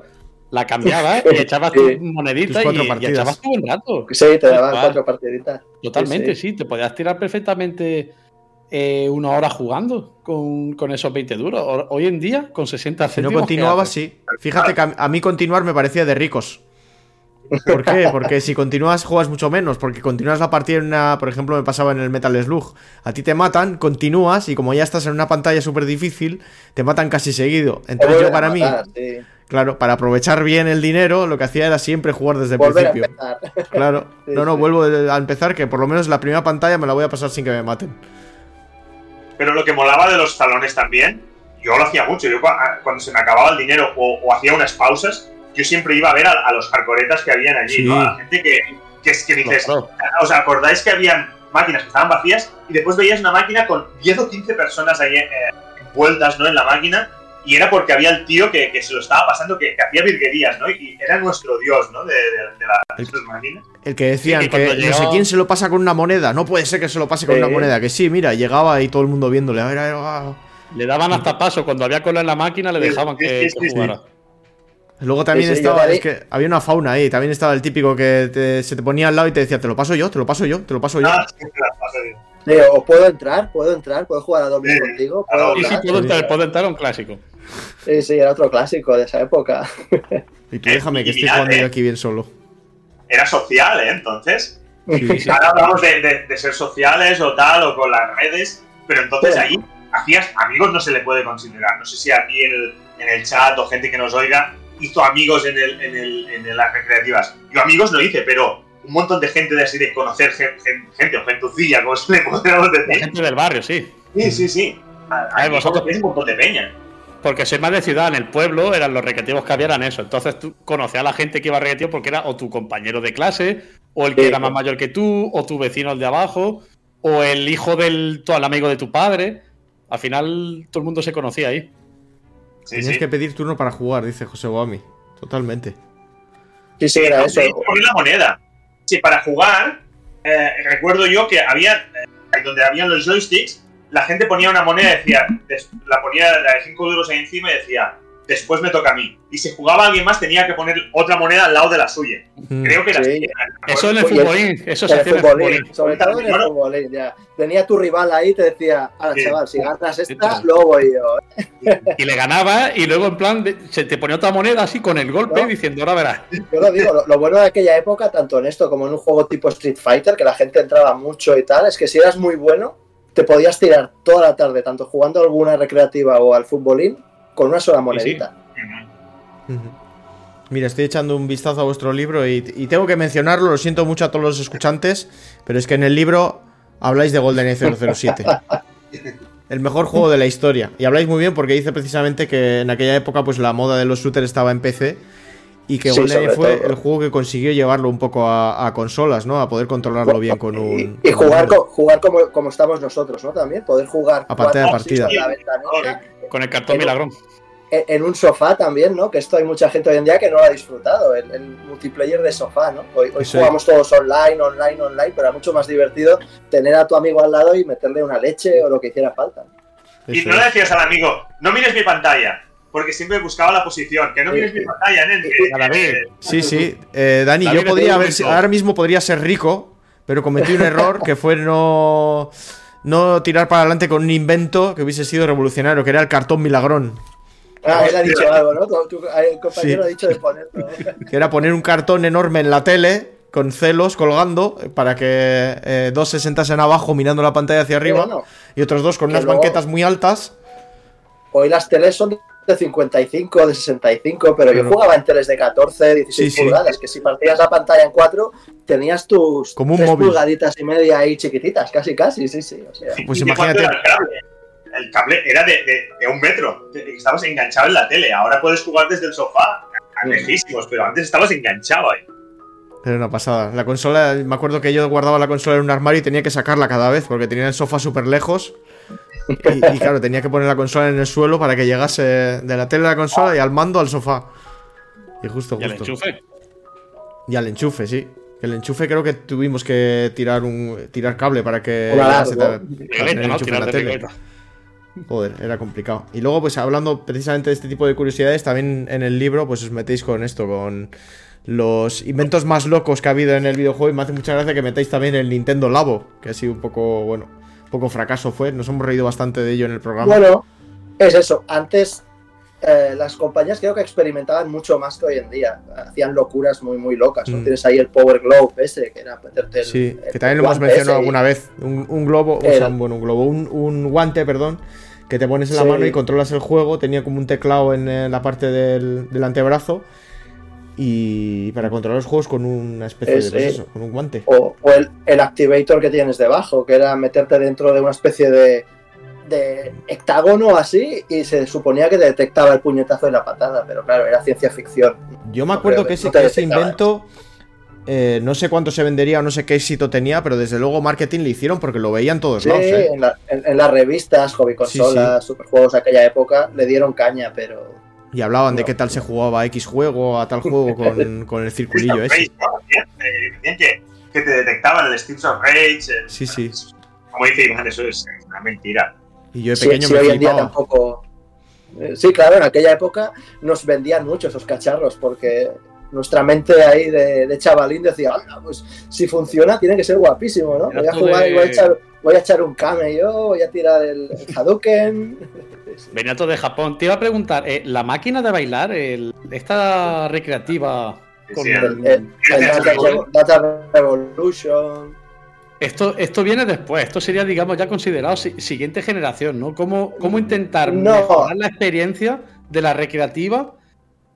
la cambiabas y echabas Sí. tu monedita y, y echabas tu buen rato. Sí, te daban cuatro partiditas. Totalmente, Sí, sí, te podías tirar perfectamente eh, una hora jugando con, con esos 20 duros. Ho- Hoy en día, con 60 Si no céntimos. ¿qué continuabas, haces? sí. Fíjate que a, a mí continuar me parecía de ricos. ¿Por qué? Porque si continúas juegas mucho menos, porque continúas la partida en una, por ejemplo, me pasaba en el Metal Slug. A ti te matan, continúas y como ya estás en una pantalla súper difícil, te matan casi seguido. Entonces yo para mí, sí. claro, para aprovechar bien el dinero, lo que hacía era siempre jugar desde el Volver a principio. empezar. Claro. Sí, No, no, sí. vuelvo a empezar, que por lo menos la primera pantalla me la voy a pasar sin que me maten. Pero lo que molaba de los salones también, yo lo hacía mucho. Yo cuando se me acababa el dinero o, o hacía unas pausas, yo siempre iba a ver a, a los hardcoretas que habían allí, Sí. ¿no? A la gente que, que, es que dices, Claro. ¿os acordáis que habían máquinas que estaban vacías y después veías una máquina con 10 o 15 personas ahí eh, envueltas ¿no? en la máquina? Y era porque había el tío que, que se lo estaba pasando, que, que hacía virguerías, ¿no? Y era nuestro dios, ¿no? De, de- de las de esas máquinas. El que decían Sí, que no sé quién se lo pasa con una moneda. No puede ser que se lo pase con Sí. una moneda. Que sí, mira, llegaba ahí todo el mundo viéndole. A ver, a ver. Le daban hasta paso. Cuando había cola en la máquina, le Sí, dejaban sí, que, sí, que sí, jugara. Luego también Sí, sí, estaba, es que había una fauna ahí, también estaba el típico que te- se te ponía al lado y te decía, te lo paso yo, te lo paso yo, te lo paso yo. Ah, sí, te las paso yo. Sí, o puedo entrar, puedo entrar, puedo jugar a doble Sí, contigo. ¿Puedo. Y sí, hablar? puedo entrar, puedo entrar a un clásico. Sí, sí, era otro clásico de esa época. Y tú déjame que y estoy mirad, jugando eh. yo aquí bien solo. Era social, ¿eh? Entonces. Sí, sí. Ahora hablamos de, de- de ser sociales o tal, o con las redes, pero entonces ahí hacías amigos, no se le puede considerar. No sé si aquí en el, en el chat o gente que nos oiga hizo amigos en, el, en, el, en las recreativas. Yo amigos no hice, pero un montón de gente de así, de conocer gen- gen- gente, o gentucilla, como se le podríamos La decir. gente del barrio, sí. Sí, sí, sí. A ver, Aquí vosotros- conocéis un montón de peña. Porque soy más de ciudad, en el pueblo eran los recreativos que había eran eso. Entonces tú conocías a la gente que iba a recreativo porque era o tu compañero de clase, o el que Sí, era más mayor que tú, o tu vecino el de abajo, o el hijo del todo el amigo de tu padre. Al final todo el mundo se conocía ahí. Sí, Tienes sí. que pedir turno para jugar, dice José Guami. Totalmente. Sí, sí, era eso. tenéis que poner la moneda. Sí, para jugar, eh, recuerdo yo que había, eh, donde habían los joysticks, la gente ponía una moneda y decía, la ponía la de 5 euros ahí encima y decía, después me toca a mí. Y si jugaba alguien más tenía que poner otra moneda al lado de la suya. Mm. Creo que era Sí. así. Eso en el futbolín, eso se hacía en el futbolín, sobre todo en el Bueno. futbolín, ya. Tenía tu rival ahí y te decía, ahora chaval, si ganas esta, luego voy yo. Y le ganaba y luego en plan se te ponía otra moneda así con el golpe ¿No? diciendo, ahora verás. Yo lo digo, lo, lo bueno de aquella época, tanto en esto como en un juego tipo Street Fighter, que la gente entraba mucho y tal, es que si eras muy bueno, te podías tirar toda la tarde, tanto jugando a alguna recreativa o al futbolín, con una sola monedita. Mira, estoy echando un vistazo a vuestro libro y, y tengo que mencionarlo, lo siento mucho a todos los escuchantes, pero es que en el libro habláis de GoldenEye 007. El mejor juego de la historia. Y habláis muy bien porque dice precisamente que en aquella época pues la moda de los shooters estaba en PC Y que Sí, GoldenEye sobre fue todo. el juego que consiguió llevarlo un poco a, a consolas, ¿no? A poder controlarlo bien con un. Y, y con un jugar, jugar como, como estamos nosotros, ¿no? También poder jugar A pantalla cuatro, partida. con la ventanita, Con el cartón milagrón. en, en un sofá también, ¿no? Que esto hay mucha gente hoy en día que no lo ha disfrutado, el, el multiplayer de sofá, ¿no? Hoy, hoy Sí. jugamos todos online, online, online, pero era mucho más divertido tener a tu amigo al lado y meterle una leche o lo que hiciera falta. Y no le decías al amigo, no mires mi pantalla, porque siempre buscaba la posición, que no mires mi pantalla, nen, David. que- Sí, sí. Eh, Dani, David, yo podría haber. Ahora mismo podría ser rico, pero cometí un error que fue no. No tirar para adelante con un invento que hubiese sido revolucionario, que era el cartón milagrón. Ah, él ha dicho algo, ¿no? Tu- tu- el compañero Sí. ha dicho de ponerlo. Que era poner un cartón enorme en la tele, con celos colgando, eh, para que eh, dos se sentasen abajo mirando la pantalla hacia arriba, Bueno, y otros dos con unas luego- banquetas muy altas. hoy las teles son de 55, de 65, pero yo jugaba en teles de 14, 16 Sí, sí. pulgadas, que si partías la pantalla en 4, tenías tus Como un tres móvil. pulgaditas y media ahí chiquititas, casi, casi, sí, sí. O sea, Pues ¿Y de cuánto imagínate. el cable? El cable era de, de- de un metro. Estabas enganchado en la tele. Ahora puedes jugar desde el sofá. Lejísimos, pero antes estabas enganchado ahí. Era una pasada. La consola, me acuerdo que yo guardaba la consola en un armario y tenía que sacarla cada vez porque tenía el sofá súper lejos. Y, y claro, tenía que poner la consola en el suelo para que llegase de la tele a la consola y al mando al sofá. Y justo, Y el justo. enchufe. Y al enchufe, sí. El enchufe creo que tuvimos que tirar un tirar cable para que. Joder, era complicado. Y luego, pues hablando precisamente de este tipo de curiosidades, también en el libro, pues os metéis con esto, con los inventos más locos que ha habido en el videojuego. Y me hace mucha gracia que metáis también el Nintendo Labo, que ha sido un poco, bueno, poco fracaso fue. Nos hemos reído bastante de ello en el programa. Bueno, es eso. Antes eh, las compañías creo que experimentaban mucho más que hoy en día. Hacían locuras muy, muy locas. ¿no? Mm. Tienes ahí el Power Glove ese, que era meterte el, sí, el que también lo hemos mencionado y- alguna vez. Un, un globo, o sea, bueno, un globo, un, un guante, perdón, que te pones en la Sí. mano y controlas el juego. Tenía como un teclado en eh, la parte del, del antebrazo. Y para controlar los juegos con una especie de, pues eso, con un guante. O, o el, el activator que tienes debajo, que era meterte dentro de una especie de, de hectágono así y se suponía que te detectaba el puñetazo de la patada, pero claro, era ciencia ficción. Yo me acuerdo que ese, que invento, eh, no sé cuánto se vendería o no sé qué éxito tenía, pero desde luego marketing le hicieron porque lo veían todos Sí, lados. ¿eh? en, la- en- en las revistas, hobby consolas, superjuegos de aquella época, le dieron caña, pero Y hablaban de qué tal se jugaba a X juego, a tal juego con, con el circulillo ese. Rage, ¿no? Decían, eh, que, que te detectaban el Streets of Rage. el- Sí, sí. Como dice Iván, eso es una mentira. Y yo de sí, pequeño sí, me hoy en día tampoco. Eh, Sí, claro, en aquella época nos vendían mucho esos cacharros porque nuestra mente ahí de, de chavalín decía, "Anda, pues si funciona tiene que ser guapísimo, ¿no? Voy a jugar y voy a echar, voy a echar un kame yo, voy a tirar el, el Hadouken. Venía todo de Japón. Te iba a preguntar, eh, la máquina de bailar, el- esta recreativa. con- Sí, El, el- el Data, Data Revolution. Esto, esto viene después, esto sería, digamos, ya considerado si- siguiente generación, ¿no? ¿Cómo, cómo intentar No. mejorar la experiencia de la recreativa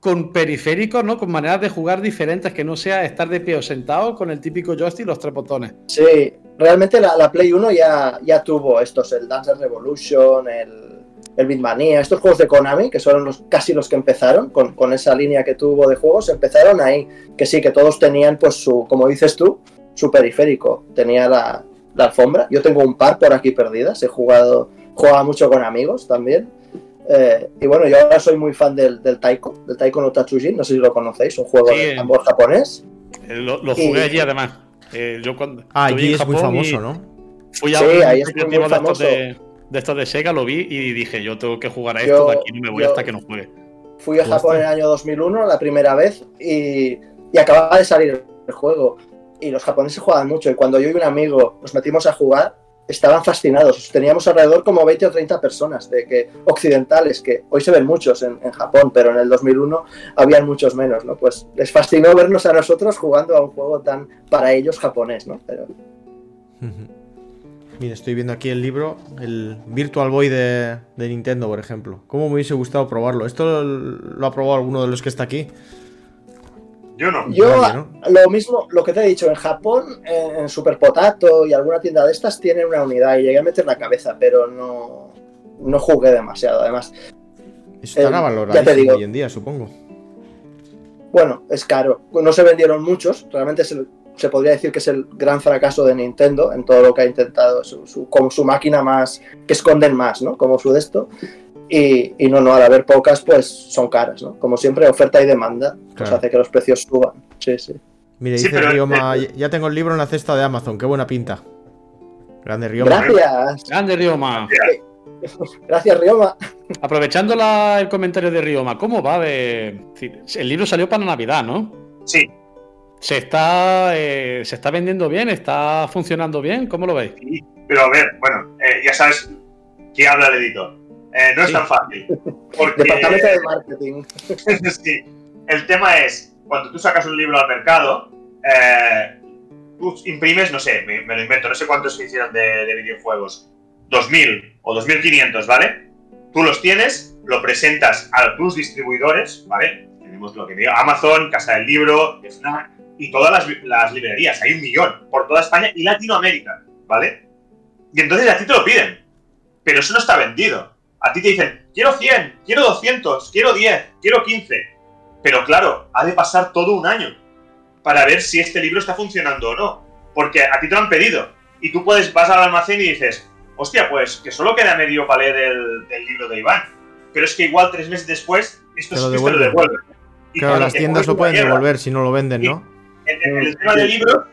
con periféricos, ¿no? Con maneras de jugar diferentes, que no sea estar de pie o sentado con el típico joystick y los tres botones. Sí, realmente la, la Play 1 ya, ya tuvo estos, el Dance Revolution, el, el Beatmania, estos juegos de Konami, que fueron los, casi los que empezaron con, con esa línea que tuvo de juegos, empezaron ahí, que sí, que todos tenían pues su, como dices tú, su periférico, tenía la, la alfombra, yo tengo un par por aquí perdidas, he jugado, jugaba mucho con amigos también, eh, y bueno, yo ahora soy muy fan del, del Taiko, del Taiko no Tatsujin, no sé si lo conocéis, un juego Sí, de tambor japonés. Eh, Lo, lo Y- jugué allí además. Eh, yo cuando Ah, allí es muy Japón y famoso, ¿no? Fui a Sí, un ahí es muy, de, estos famoso. de, de estos de Sega, lo vi y dije, yo tengo que jugar a Yo- esto, de aquí no me voy yo- hasta que no juegue. Fui a. Japón en el año 2001, la primera vez, y, y acababa de salir el juego. Y los japoneses jugaban mucho, y cuando yo y un amigo nos metimos a jugar, estaban fascinados. Teníamos alrededor como 20 o 30 personas de que occidentales, que hoy se ven muchos en, Japón, pero en el 2001 habían muchos menos, ¿no? Pues les fascinó vernos a nosotros jugando a un juego tan para ellos japonés, ¿no? Pero Mira, estoy viendo aquí el libro, el Virtual Boy de, de Nintendo, por ejemplo. ¿Cómo me hubiese gustado probarlo? ¿Esto lo ha probado alguno de los que está aquí? Yo no. Yo, Nadie, ¿no? lo mismo, lo que te he dicho, en Japón, en, Super Potato y alguna tienda de estas tienen una unidad y llegué a meter la cabeza, pero no, no jugué demasiado. Además, Eso estará Eh, valorado ya te digo. hoy en día, supongo. bueno, es caro. No se vendieron muchos, realmente se, se podría decir que es el gran fracaso de Nintendo en todo lo que ha intentado, su, su, como su máquina más, que esconden más, ¿no? Como su de esto. Y, y, no, no, al haber pocas, pues son caras, ¿no? Como siempre, oferta y demanda, pues claro. hace que los precios suban. Sí, sí. Mire, Sí, dice pero- Rioma, ya tengo el libro en la cesta de Amazon, qué buena pinta. Grande Rioma. Gracias, Grande Rioma. gracias Rioma. Aprovechando la- el comentario de Rioma, ¿cómo va de. El libro salió para Navidad, ¿no? Sí, ¿Se está, eh, ¿Se está vendiendo bien? ¿Está funcionando bien? ¿Cómo lo veis? sí, pero a ver, bueno, eh, ya sabes que habla el editor. Eh, no es Sí. tan fácil. Porque Departamento de marketing. sí, el tema es, cuando tú sacas un libro al mercado, eh, tú imprimes, no sé, me, me lo invento, no sé cuántos se hicieron de, de videojuegos, 2000 o 2500, ¿vale? Tú los tienes, lo presentas a tus distribuidores, ¿vale? Tenemos lo que digo, Amazon, Casa del Libro, Fnac y todas las, las librerías, hay un millón por toda España y Latinoamérica, ¿vale? Y entonces a ti te lo piden, pero eso no está vendido. A ti te dicen, quiero 100, quiero 200, quiero 10, quiero 15. Pero claro, ha de pasar todo un año para ver si este libro está funcionando o no. Porque a ti te lo han pedido. Y tú puedes, vas al almacén y dices, hostia, pues que solo queda medio palé del, del libro de Iván. Pero es que igual tres meses después, esto sí lo que te lo devuelven. Y Claro, las tiendas lo pueden mierda, devolver si no lo venden. ¿no? en, en el tema del libro,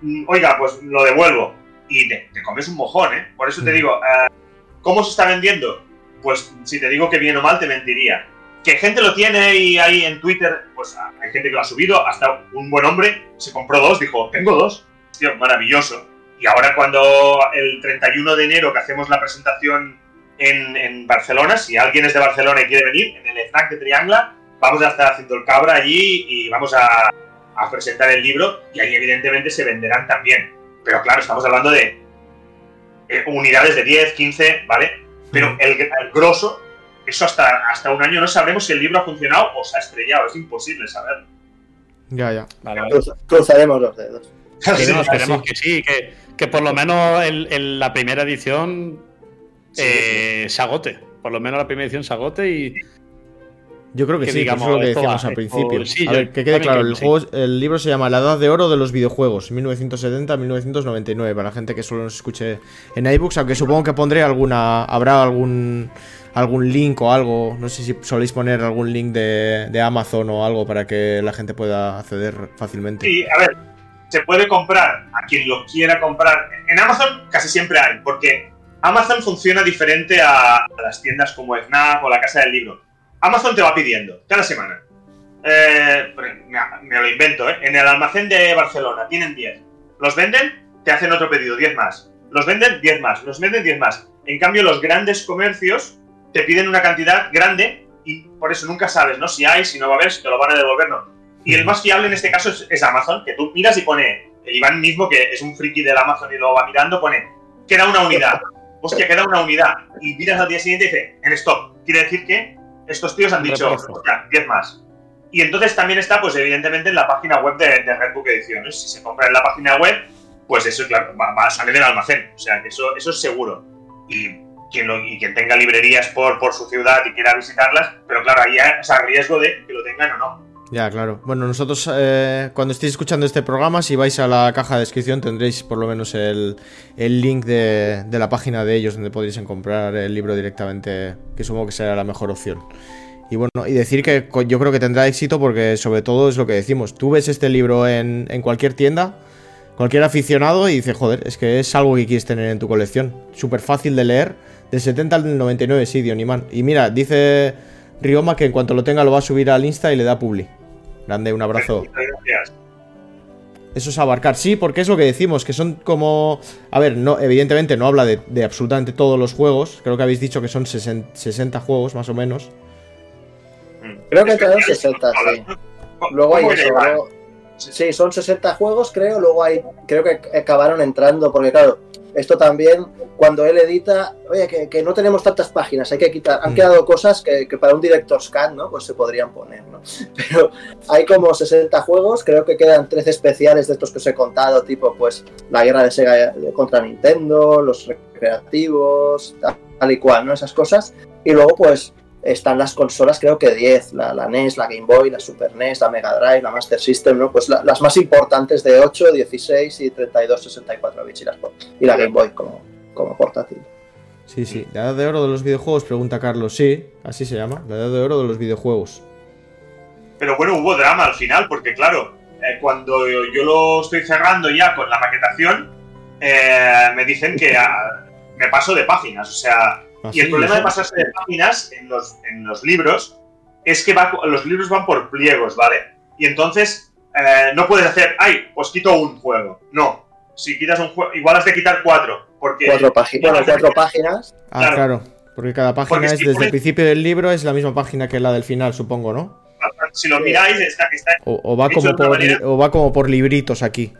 mm, oiga, pues lo devuelvo. Y te, te comes un mojón, ¿eh? Por eso te digo, eh, ¿cómo se está vendiendo? Pues si te digo que bien o mal, te mentiría. Que gente lo tiene y ahí en Twitter, pues ah, hay gente que lo ha subido. Hasta un buen hombre se compró dos, dijo, tengo dos. Tío, maravilloso. Y ahora cuando el 31 de enero que hacemos la presentación en, Barcelona, si alguien es de Barcelona y quiere venir, en el FNAC de Triangla, vamos a estar haciendo el cabra allí y vamos a, a presentar el libro y ahí evidentemente se venderán también. Pero claro, estamos hablando de eh, unidades de 10, 15, ¿vale? Pero el, el grosso, eso hasta, hasta un año no sabremos si el libro ha funcionado o se ha estrellado, es imposible saberlo. Ya, ya. Vale, vale. Cruz- cruzaremos los dedos. Esperemos, que esperemos sí. que sí, que, que por lo menos el- el- la primera edición Sí, eh, se agote. Por lo menos la primera edición se agote y, Yo creo que, Que sí, digamos, eso es lo que decíamos va, al esto- principio. sí, a ver, que quede claro, el, que sí. juego, el libro se llama La Edad de Oro de los Videojuegos, 1970-1999, para la gente que solo nos escuche en iBooks, aunque supongo que pondré alguna, habrá algún algún link o algo, no sé si soléis poner algún link de, de Amazon o algo para que la gente pueda acceder fácilmente. Sí, a ver, se puede comprar a quien lo quiera comprar. En Amazon casi siempre hay, porque Amazon funciona diferente a, a las tiendas como FNAC o la Casa del Libro. Amazon te va pidiendo cada semana. Eh, me, lo invento, ¿eh? En el almacén de Barcelona tienen 10. Los venden, te hacen otro pedido, 10 más. Los venden, 10 más. Los venden, 10 más. En cambio, los grandes comercios te piden una cantidad grande y por eso nunca sabes, ¿no? Si hay, si no va a haber, si te lo van a devolver, no. Y el más fiable en este caso es, es Amazon, que tú miras y pone, el Iván mismo, que es un friki del Amazon y lo va mirando, pone, queda una unidad. Hostia, queda una unidad. Y miras al día siguiente y dice, en stock. Quiere decir que estos tíos han dicho, hostia, 10 más. Y entonces también está, pues evidentemente, en la página web de, de Redbook Ediciones. Si se compra en la página web, pues eso, claro, va, va a salir del almacén. O sea, que eso, eso es seguro. Y quien, lo- y quien tenga librerías por, por su ciudad y quiera visitarlas, pero claro, ahí es a riesgo de que lo tengan o no. Ya, claro. Bueno, nosotros eh, cuando estéis escuchando este programa, si vais a la caja de descripción tendréis por lo menos el, el link de, de la página de ellos donde podréis comprar el libro directamente, que supongo que será la mejor opción. Y bueno, y decir que yo creo que tendrá éxito porque sobre todo es lo que decimos. Tú ves este libro en, en cualquier tienda, cualquier aficionado y dices, joder, es que es algo que quieres tener en tu colección. Súper fácil de leer. Del 70 al 99, sí, Dionimán. Y mira, dice Rioma que en cuanto lo tenga lo va a subir al Insta y le da publi. Grande, un abrazo. Gracias. Eso es abarcar, sí, porque es lo que decimos, que son como... A ver, no, evidentemente no habla de, de absolutamente todos los juegos, creo que habéis dicho que son 60, 60 juegos más o menos. Creo que entraron 60, sí. Luego hay ¿Cómo eso, luego- Sí, son 60 juegos, creo. Luego hay, creo que acabaron entrando, porque claro, esto también, cuando él edita, oye, que, que no tenemos tantas páginas, hay que quitar. Han Mm. quedado cosas que, que para un Director's Cut, ¿no? Pues se podrían poner, ¿no? Pero hay como 60 juegos, creo que quedan 13 especiales de estos que os he contado, tipo, pues, la guerra de Sega contra Nintendo, los recreativos, tal y cual, ¿no? Esas cosas. Y luego, pues, están las consolas, creo que 10, la, la, NES, la Game Boy, la Super NES, la Mega Drive, la Master System, ¿no? Pues la, las más importantes de 8, 16 y 32, 64 bits y, las, y la Game Boy como, como portátil. Sí, sí. La edad de oro de los videojuegos, pregunta Carlos. Sí, así se llama. La edad de oro de los videojuegos. Pero bueno, hubo drama al final, porque claro, eh, cuando yo lo estoy cerrando ya con la maquetación, eh, me dicen que ah, me paso de páginas. O sea, y el problema de pasarse de páginas en los, en los libros es que va, los libros van por pliegos, ¿vale? Y entonces eh, no puedes hacer, ay, pues quito un juego. No. Si quitas un juego, igual has de quitar cuatro. Porque cuatro, páginas bueno, cuatro páginas. Ah, claro. claro. Porque cada página porque es si desde pones... el principio del libro es la misma página que la del final, supongo, ¿no? Si lo miráis, está. está o, o, va como por, o va como por libritos aquí.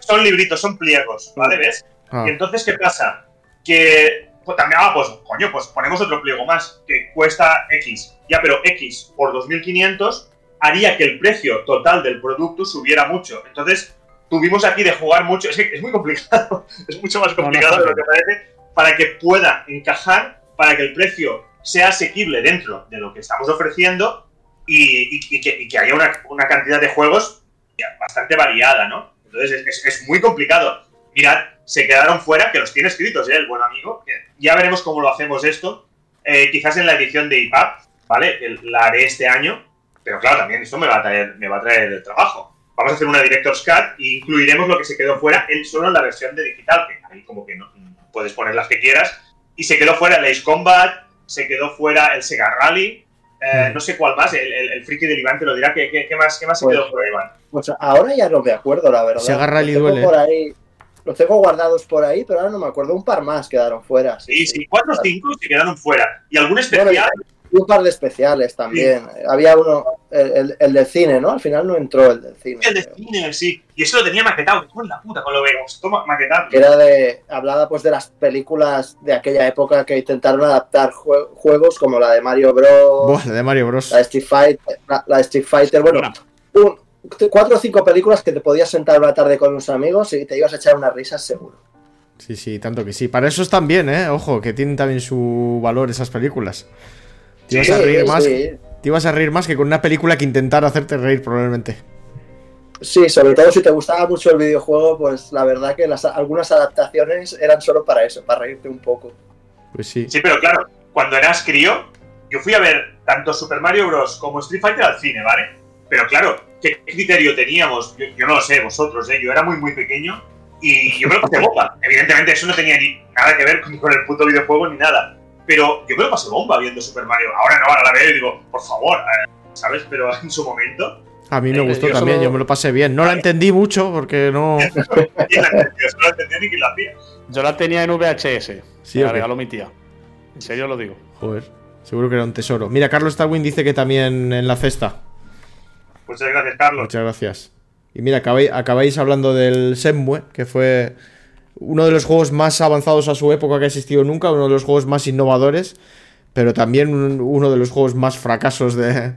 Son libritos, son pliegos, ¿vale? ¿Ves? Ah. Y entonces, ¿qué pasa? Que pues también, ah, pues, coño, pues ponemos otro pliego más que cuesta X. Ya, pero X por 2500 haría que el precio total del producto subiera mucho. Entonces, tuvimos aquí de jugar mucho. Es que es muy complicado, es mucho más complicado no, no, de lo que parece, para que pueda encajar, para que el precio sea asequible dentro de lo que estamos ofreciendo y, y, y, que, y que, haya una, una, cantidad de juegos bastante variada, ¿no? Entonces, es, es muy complicado. Mirad, se quedaron fuera, que los tiene escritos, ¿eh? el buen amigo. Que ya veremos cómo lo hacemos esto. Eh, quizás en la edición de IPAP, ¿vale? La haré este año. Pero claro, también esto me va a traer, me va a traer el trabajo. Vamos a hacer una Director's Cut e incluiremos lo que se quedó fuera en solo en la versión de digital, que ahí como que no, puedes poner las que quieras. Y se quedó fuera el Ace Combat, se quedó fuera el Sega Rally, eh, mm. no sé cuál más, el, el, el, friki del Iván te lo dirá. ¿Qué, qué, qué más, qué más pues, se quedó fuera, Iván? Pues ahora ya no me acuerdo, la verdad. Sega Rally duele. Por ahí, los tengo guardados por ahí, pero ahora no me acuerdo. Un par más quedaron fuera. Sí, sí, sí cuatro o cinco se quedaron fuera. ¿Y algún especial? Bueno, y un par de especiales también. Sí. Había uno, el, el, el, del cine, ¿no? Al final no entró el del cine. El del cine, sí. Y eso lo tenía maquetado. ¿Cómo la puta con lo vemos? Toma, maquetado. Que era de. Hablaba pues de las películas de aquella época que intentaron adaptar jue juegos como la de Mario Bros. Buah, la de Mario Bros. La de Street Fighter. La, la de Street Fighter. Bueno, un, cuatro o cinco películas que te podías sentar una tarde con unos amigos y te ibas a echar unas risas seguro. Sí, sí, tanto que sí. Para eso están bien, ¿eh? Ojo, que tienen también su valor esas películas. Te ibas, sí, a reír más, sí. te ibas a reír más que con una película que intentara hacerte reír probablemente. Sí, sobre todo si te gustaba mucho el videojuego, pues la verdad que las, algunas adaptaciones eran solo para eso, para reírte un poco. Pues sí. Sí, pero claro, cuando eras crío, yo fui a ver tanto Super Mario Bros. como Street Fighter al cine, ¿vale? Pero claro, ¿qué criterio teníamos? Yo, yo no lo sé, vosotros, ¿eh? Yo era muy, muy pequeño y yo me lo pasé bomba. Evidentemente, eso no tenía ni nada que ver con, con el puto videojuego ni nada pero yo me lo pasé bomba viendo Super Mario. Ahora no, ahora la veo y digo, por favor, eh, ¿sabes? Pero en su momento. A mí me gustó yo también, solo... yo me lo pasé bien. No la entendí mucho porque no. yo no la entendía ni quién la hacía. Yo la tenía en VHS. Sí, me la regaló mi tía. En serio lo digo. Joder, seguro que era un tesoro. Mira, Carlos Starwin dice que también en la cesta. Muchas gracias, Carlos. Muchas gracias. Y mira, acabáis, acabáis hablando del Semue, que fue uno de los juegos más avanzados a su época que ha existido nunca, uno de los juegos más innovadores, pero también uno de los juegos más fracasos de,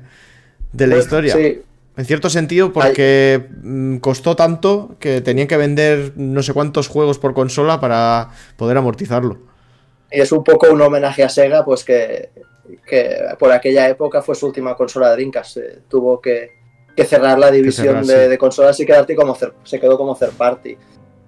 de la pues, historia. Sí. En cierto sentido, porque Ay. costó tanto que tenían que vender no sé cuántos juegos por consola para poder amortizarlo. Y es un poco un homenaje a Sega, pues que, que por aquella época fue su última consola de Dreamcast. Eh, tuvo que, que, cerrar la división cerrar, de, sí. de, consolas y quedarte como se quedó como third party.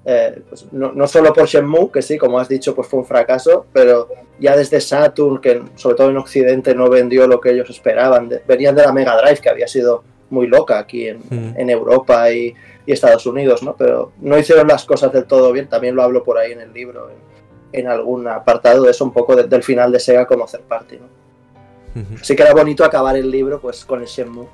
Eh, pues no, no, solo por Shenmue, que sí, como has dicho, pues fue un fracaso, pero ya desde Saturn, que sobre todo en Occidente no vendió lo que ellos esperaban, de, venían de la Mega Drive, que había sido muy loca aquí en, mm. en Europa y, y, Estados Unidos, ¿no? Pero no hicieron las cosas del todo bien, también lo hablo por ahí en el libro, en, en algún apartado de eso, un poco de, del final de Sega como hacer parte, ¿no? Así que era bonito acabar el libro pues con el Shenmue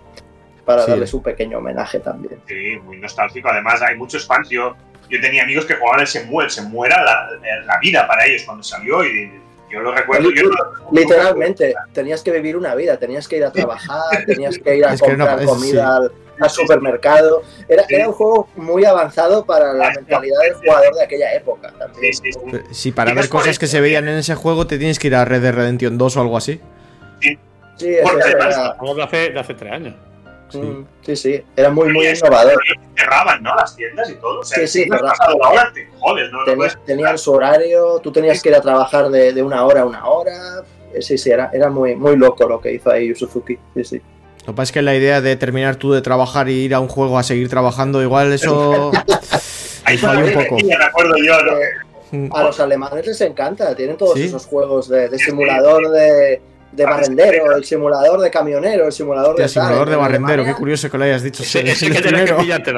para sí. darles un pequeño homenaje también. Sí, muy nostálgico. Además, hay muchos fans. Yo, yo tenía amigos que jugaban el Shenmue. El Shenmue era la, la, vida para ellos cuando salió y yo lo recuerdo. Yo no, Literalmente, no tenías que vivir una vida, tenías que ir a trabajar, tenías que ir a es comprar no, comida sí. al, al, supermercado. Era, sí. era, un juego muy avanzado para la mentalidad del jugador de aquella época. También. Sí, sí, para ver cosas que se veían en ese juego te tienes que ir a Red Dead Redemption 2 o algo así. Sí, sí eso era... de hace, de hace tres años. Sí. Mm, sí, sí, era muy, muy innovador. Cerraban, ¿no? Las tiendas y todo. O sea, sí, sí, ahora te jodes, ¿no? Tenías, tenían su horario, tú tenías que ir a trabajar de, de una hora a una hora. sí, sí, era, era muy, muy loco lo que hizo ahí Yu Suzuki. Sí, sí. Lo que pasa es que la idea de terminar tú de trabajar y ir a un juego a seguir trabajando, igual eso. Ahí falló un poco. me acuerdo yo, ¿no? Mm. A los alemanes les encanta, tienen todos ¿Sí? esos juegos de, de simulador de, de barrendero, el simulador de camionero, el simulador de tal. simulador de En barrendero, qué Alemania- curioso que lo hayas dicho. Ese el que tenés que pillarte,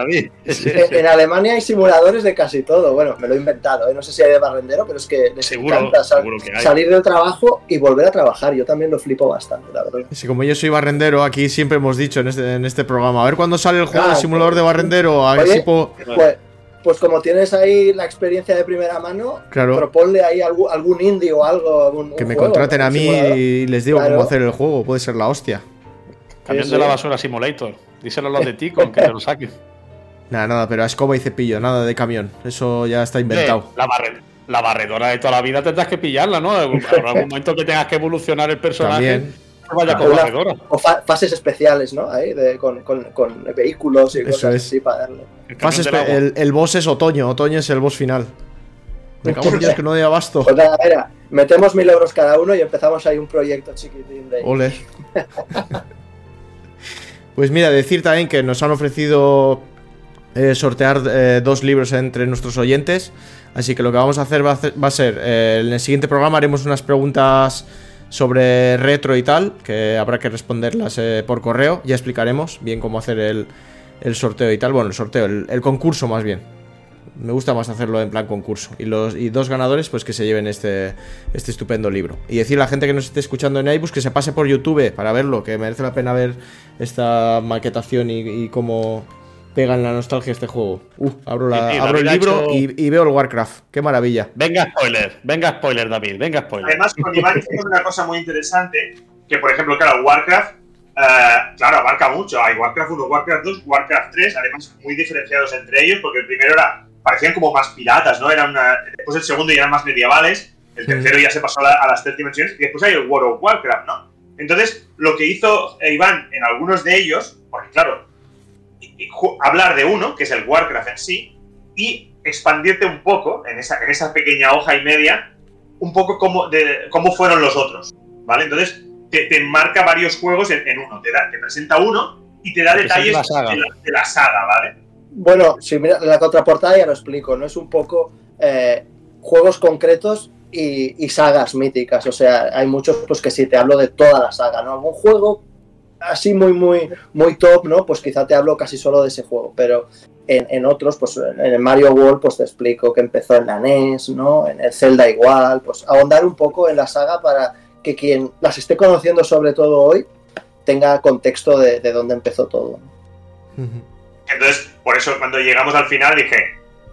En, Alemania hay simuladores de casi todo. Bueno, me lo he inventado, ¿eh? no sé si hay de barrendero, pero es que les Seguro, encanta sal- seguro que hay. salir del trabajo y volver a trabajar. Yo también lo flipo bastante, la verdad. Sí, como yo soy barrendero, aquí siempre hemos dicho en este, en este programa, a ver cuándo sale el juego Ah, de simulador de barrendero, a ver si puedo- Pues, pues como tienes ahí la experiencia de primera mano, Claro. proponle ahí algún, algún indie o algo. algún- que un me juego, contraten ¿no? a Un mí simulador. y les digo Claro. cómo hacer el juego, puede ser la hostia. Camión Sí, de la basura Simulator. Díselo a los de Tico, que te lo saquen. Nada, nada, pero a escoba y cepillo, nada de camión, eso ya está inventado. Eh, la, barre- la barredora de toda la vida tendrás que pillarla, ¿no? Habrá algún momento que tengas que evolucionar el personaje. También. Vaya Una-. O fa- fases especiales, ¿no? Ahí, de- con, con- con vehículos y Eso cosas es. así para darle. El boss es otoño, otoño es el boss final. Me cago en Dios que no doy abasto. Pues nada, mira, metemos mil euros cada uno y empezamos ahí un proyecto chiquitín de. Ole. Pues mira, decir también que nos han ofrecido eh, sortear eh, dos libros entre nuestros oyentes. Así que lo que vamos a hacer va a, hacer- va a ser, eh, en el siguiente programa haremos unas preguntas sobre retro y tal, que habrá que responderlas eh, por correo. Ya explicaremos bien cómo hacer el, el sorteo y tal. Bueno, el sorteo, el, concurso más bien. Me gusta más hacerlo en plan concurso. Y los y dos ganadores, pues que se lleven este, este estupendo libro. Y decir a la gente que nos esté escuchando en iBooks que se pase por YouTube para verlo, que merece la pena ver esta maquetación y cómo pega en la nostalgia este juego. Uh, abro, la- Sí, sí, abro el libro hecho- y, y veo el Warcraft. Qué maravilla. Venga, spoiler. Venga, spoiler, David. Venga, spoiler. Además, con Iván hicimos una cosa muy interesante, que por ejemplo, claro, Warcraft, eh, claro, abarca mucho. Hay Warcraft 1, Warcraft 2, Warcraft 3, además muy diferenciados entre ellos, porque el primero era, parecían como más piratas, ¿no? Eran una- después el segundo ya eran más medievales, el tercero ya se pasó a, la- a las tres dimensiones, y después hay el World of Warcraft, ¿no? Entonces, lo que hizo Iván en algunos de ellos, porque claro, hablar de uno, que es el Warcraft en sí, y expandirte un poco en esa, en esa pequeña hoja y media, un poco cómo, de, cómo fueron los otros, ¿vale? Entonces, te, te marca varios juegos en, en uno, te, da, te presenta uno y te da Te detalles la saga. de la, de la saga, ¿vale? Bueno, si mira la contraportada ya lo explico, ¿no? Es un poco eh, juegos concretos y, y sagas míticas. O sea, hay muchos pues que si te hablo de toda la saga, ¿no? Algún juego así muy, muy, muy top, ¿no? Pues quizá te hablo casi solo de ese juego. Pero en, en otros, pues en el Mario World, pues te explico que empezó en la NES, ¿no? En el Zelda igual, pues ahondar un poco en la saga para que quien las esté conociendo sobre todo hoy tenga contexto de, de dónde empezó todo. Entonces, por eso cuando llegamos al final dije,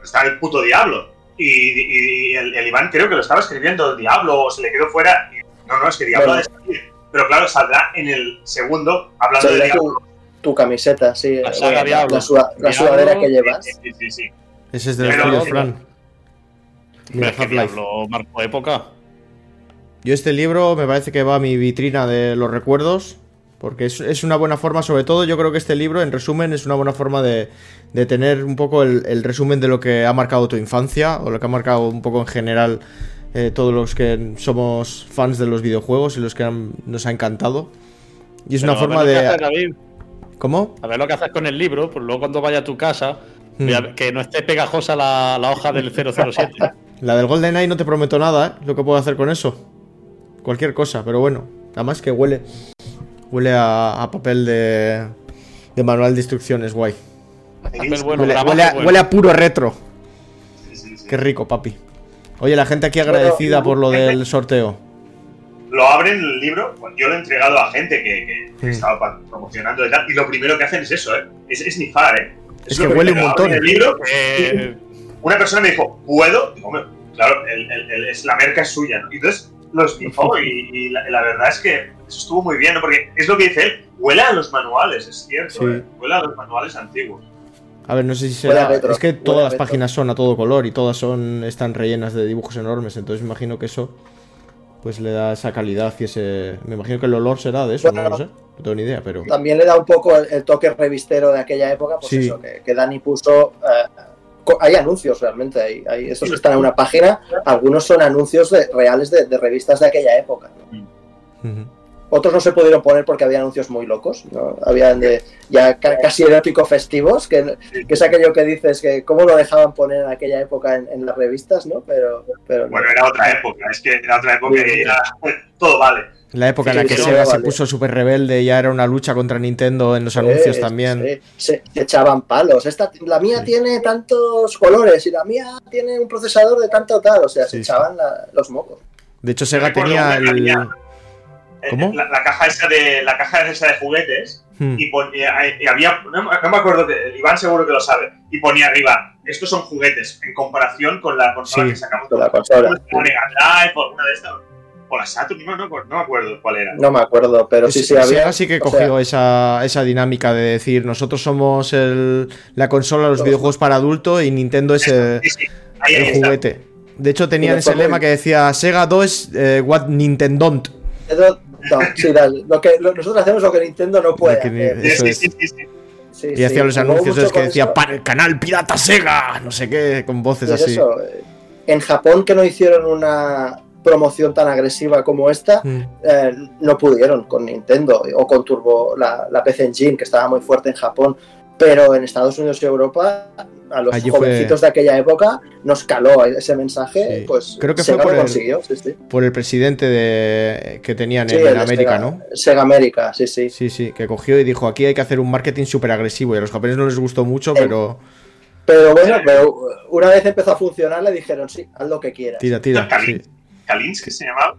está el puto diablo. Y, y- y el, el Iván creo que lo estaba escribiendo el diablo o se le quedó fuera. Y, no, no, es que diablo Bueno. ha de salir. Pero claro, saldrá en el segundo hablando de diablo. tu, tu camiseta, sí. La eh, saga la, Diablo. la suda- la Diablo, sudadera que llevas. Sí, sí, sí, sí. Ese es de los Pero- Fran. Pero es que. Diablo marcó época. Yo este libro me parece que va a mi vitrina de los recuerdos, porque es, es una buena forma, sobre todo yo creo que este libro, en resumen, es una buena forma de, de tener un poco el, el resumen de lo que ha marcado tu infancia, o lo que ha marcado un poco en general eh, todos los que somos fans de los videojuegos y los que han- nos ha encantado. Y es Pero una forma haces, de... David, ¿Cómo? a ver lo que haces con el libro, pues luego cuando vaya a tu casa, Hmm. que no esté pegajosa la, la hoja del 007. La del GoldenEye no te prometo nada, ¿eh? Lo que puedo hacer con eso. Cualquier cosa, pero bueno. Además que huele. Huele a, a papel de, de manual de instrucciones, guay. Bueno, huele, huele a, bueno. huele a puro retro. Sí, sí, sí. Qué rico, papi. Oye, la gente aquí Bueno, agradecida por lo del sorteo. Lo abren el libro, pues yo lo he entregado a gente que, estaba promocionando y tal, y lo primero que hacen es eso, ¿eh? Es, es nifar, ¿eh? Es que huele un montón. El libro, Eh, una persona me dijo, ¿puedo? Digo, "Hombre, claro, el- el- el- es, la merca es suya, ¿no? Y entonces los snifó y, y la, la verdad es que eso estuvo muy bien, ¿no? Porque es lo que dice él, huele a los manuales, es cierto, Sí. ¿eh? Huele a los manuales antiguos. A ver, no sé si será. retro, Es que todas las retro. páginas son a todo color y todas son están rellenas de dibujos enormes. Entonces me imagino que eso. Pues le da esa calidad y ese. Me imagino que el olor será de eso, no lo sé. No tengo ni idea, pero. También le da un poco el, el toque revistero de aquella época, pues Sí. eso, que, que Dani puso. eh, hay anuncios realmente, hay, hay estos que están en una página, algunos son anuncios de- reales de, de revistas de aquella época. ¿no? Otros no se pudieron poner porque había anuncios muy locos, ¿no? Habían de ya ca- casi erótico festivos, que, que es aquello que dices que cómo lo dejaban poner en aquella época en, en las revistas, ¿no? Pero, pero no. Bueno, era otra época, es que era otra época y ya todo vale. La época en la que sí, Sega no, se vale. puso súper rebelde, ya era una lucha contra Nintendo en los anuncios también. sí, se, se echaban palos. Esta, la mía Sí. tiene tantos colores y la mía tiene un procesador de tanto tal. O sea, Sí, se sí. echaban la- los mocos. De hecho, Sega tenía el. Eh, ¿Cómo? La, la caja esa de la caja esa de juguetes Hmm. y, ponía, y había no, me- no me acuerdo que Iván seguro que lo sabe y ponía arriba estos son juguetes en comparación con la consola Sí, que sacamos con la consola. la Mega Drive o alguna de estas o la Saturn no, no, no me acuerdo cuál era No me acuerdo, pero sí, sí Sega había. sí que cogió sea, esa, esa dinámica de decir nosotros somos el- la consola, los Los- videojuegos para adulto y Nintendo es eh, sí, sí, ahí, el ahí está. juguete. De hecho, tenían ese lema que decía Sega 2 eh, what Nintendo. No, sí, dale, lo que, lo- nosotros hacemos lo que Nintendo no puede. Hacer. Sí, Eso sí, es. sí, sí, sí. Sí, Y sí, hacía los anuncios esos que decía eso. "Pa- canal Pirata Sega, no sé qué, con voces Y es así. eso, eh, En Japón, que no hicieron una promoción tan agresiva como esta, Mm. eh, no pudieron con Nintendo o con Turbo, la, la PC Engine, que estaba muy fuerte en Japón. Pero en Estados Unidos y Europa, a los Allí fue- jovencitos de aquella época, nos caló ese mensaje. Sí. Pues Creo que Sega fue por lo el- consiguió, sí, sí. Por el presidente de, que tenían Sí, en, América, Sega, ¿no? Sega América, sí, sí. Sí, sí, que cogió y dijo aquí hay que hacer un marketing súper agresivo y a los japoneses no les gustó mucho, Eh, pero Pero bueno, pero una vez empezó a funcionar, le dijeron, sí, haz lo que quieras. tira, tira. Kalin- sí. Kalinsky se llamaba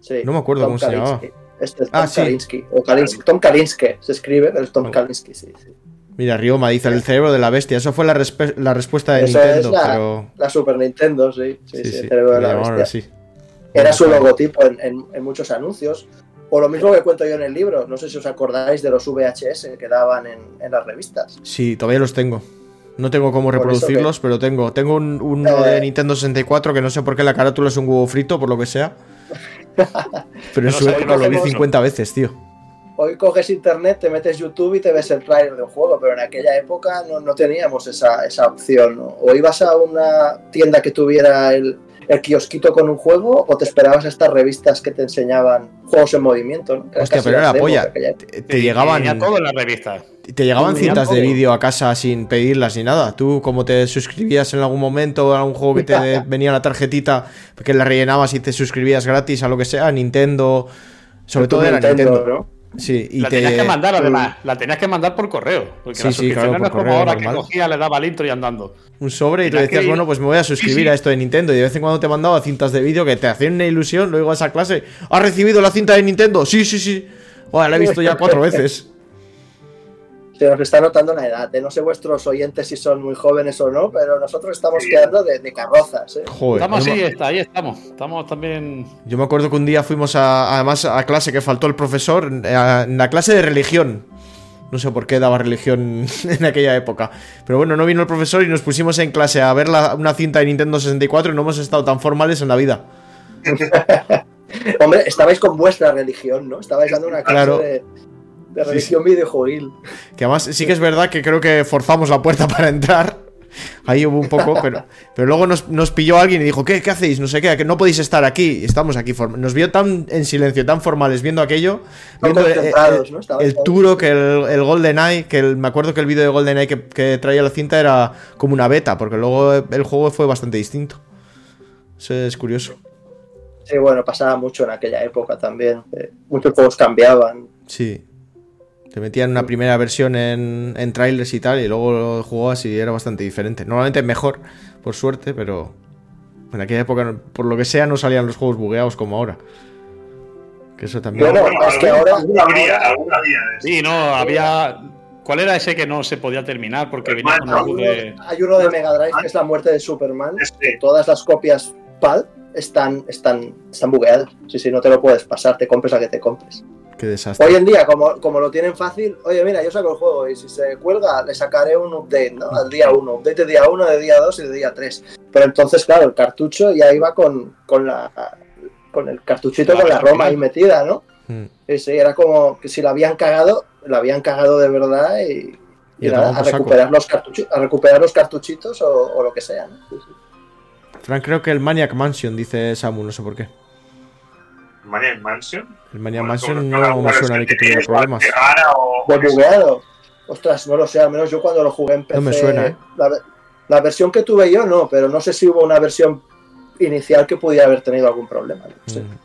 Sí, No me acuerdo Tom cómo se llamaba. Este es Ah, Tom sí. Kalinske. O. Tom Kalinske se escribe, pero es Tom Vale. Kalinske, sí, sí. Mira, Rioma dice el cerebro de la bestia. Eso fue la, la respuesta de Eso Nintendo, es la, pero. la Super Nintendo, sí. Sí, Sí, sí, sí, el cerebro de la bestia. así. Era su logotipo en, en- en muchos anuncios. O lo mismo que cuento yo en el libro. No sé si os acordáis de los VHS que daban en, en las revistas. Sí, todavía los tengo. No tengo cómo reproducirlos, pero tengo. Tengo un, uno Eh. de Nintendo 64 que no sé por qué la carátula es un huevo frito, por lo que sea. Pero en su época lo vi cogemos- 50 veces, tío. Hoy coges internet, te metes YouTube y te ves el trailer de un juego, pero en aquella época no, no teníamos esa, esa opción. ¿no? O ibas a una tienda que tuviera el, el kiosquito con un juego, o te esperabas a estas revistas que te enseñaban juegos en movimiento. ¿no? Que eran Hostia, pero era polla. Te, llegaban. venía todo en la revista. Te llegaban Tenía cintas de vídeo a casa sin pedirlas ni nada. Tú, como te suscribías en algún momento a algún juego que te venía la tarjetita, que la rellenabas y te suscribías gratis a lo que sea, Nintendo. Sobre todo era Nintendo. ¿no? Sí, y la te. tenías que mandar además, la tenías que mandar por correo. Porque Sí, la sí, suscripción claro, no es como correo ahora normal. que cogía, le daba al intro y andando. un sobre y te Tenías decías, que bueno, pues me voy a suscribir sí. a esto de Nintendo. Y de vez en cuando te mandaba cintas de vídeo que te hacían una ilusión. Luego a clase, ¿has recibido la cinta de Nintendo? Sí, sí, sí. Joder, la he visto ya cuatro veces. Se nos está notando la edad. ¿eh? No sé vuestros oyentes si son muy jóvenes o no, pero nosotros estamos Sí. quedando de, de carrozas. ¿eh? Joder. estamos me- está, ahí estamos. Estamos también. Yo me acuerdo que un día fuimos a, además a clase que faltó el profesor, a- en la clase de religión. No sé por qué daba religión en aquella época. Pero bueno, no vino el profesor y nos pusimos en clase a ver la- una cinta de Nintendo 64 y no hemos estado tan formales en la vida. Hombre, estabais con vuestra religión, ¿no? Estabais dando una clase Claro. de, de Sí, religión videojuegil. Que además sí que es verdad que creo que forzamos la puerta para entrar. Ahí hubo un poco, pero, pero luego nos, nos pilló alguien y dijo, ¿qué, ¿qué hacéis? No sé qué, que no podéis estar aquí. Estamos aquí. Nos vio tan en silencio, tan formales, viendo aquello. Viendo el, el- el Turo, que el, el GoldenEye, que el- me acuerdo que el vídeo de GoldenEye que, que traía la cinta era como una beta, porque luego el juego fue bastante distinto. Eso es curioso. Sí, bueno, pasaba mucho en aquella época también. eh, muchos juegos cambiaban. Sí. Te metían una primera versión en, en trailers y tal, y luego lo jugabas y era bastante diferente. Normalmente mejor, por suerte, pero en aquella época, por lo que sea, no salían los juegos bugueados como ahora. Que eso también. Bueno, Bueno, es que ahora- alguna habría, alguna eso. Sí, no, había. ¿Cuál era ese que no se podía terminar? Porque venía con algo de. Hay uno de Mega Drive que es la muerte de Superman. Este, Todas las copias PAL están, están, están bugueadas. Sí, sí, no te lo puedes pasar, te compres a que te compres. Qué desastre. Hoy en día, como, como lo tienen fácil, oye, mira, yo saco el juego y si se cuelga, le sacaré un update, ¿no? Al día 1, update de día 1, de día 2 y de día 3. Pero entonces, claro, el cartucho ya iba con, con la con el cartuchito con la Roma ahí metida, ¿no? Mm. Sí, sí, era como que si la habían cagado, la habían cagado de verdad y, y Y a nada, recuperar los a recuperar los cartuchitos o, o lo que sea, ¿no? Sí, sí. Frank, creo que el Maniac Mansion, dice Samu, no sé por qué. Maniac Mansion. El Maniac Bueno, Mansion no me suena a mí es que tuviera problemas. bastante rara o- ¿De bugueado? Ostras, no lo sé, al menos yo cuando lo jugué en PC. No me suena, ¿eh? la, ve- la versión que tuve yo no, pero no sé si hubo una versión inicial que pudiera haber tenido algún problema. no sé. Mm.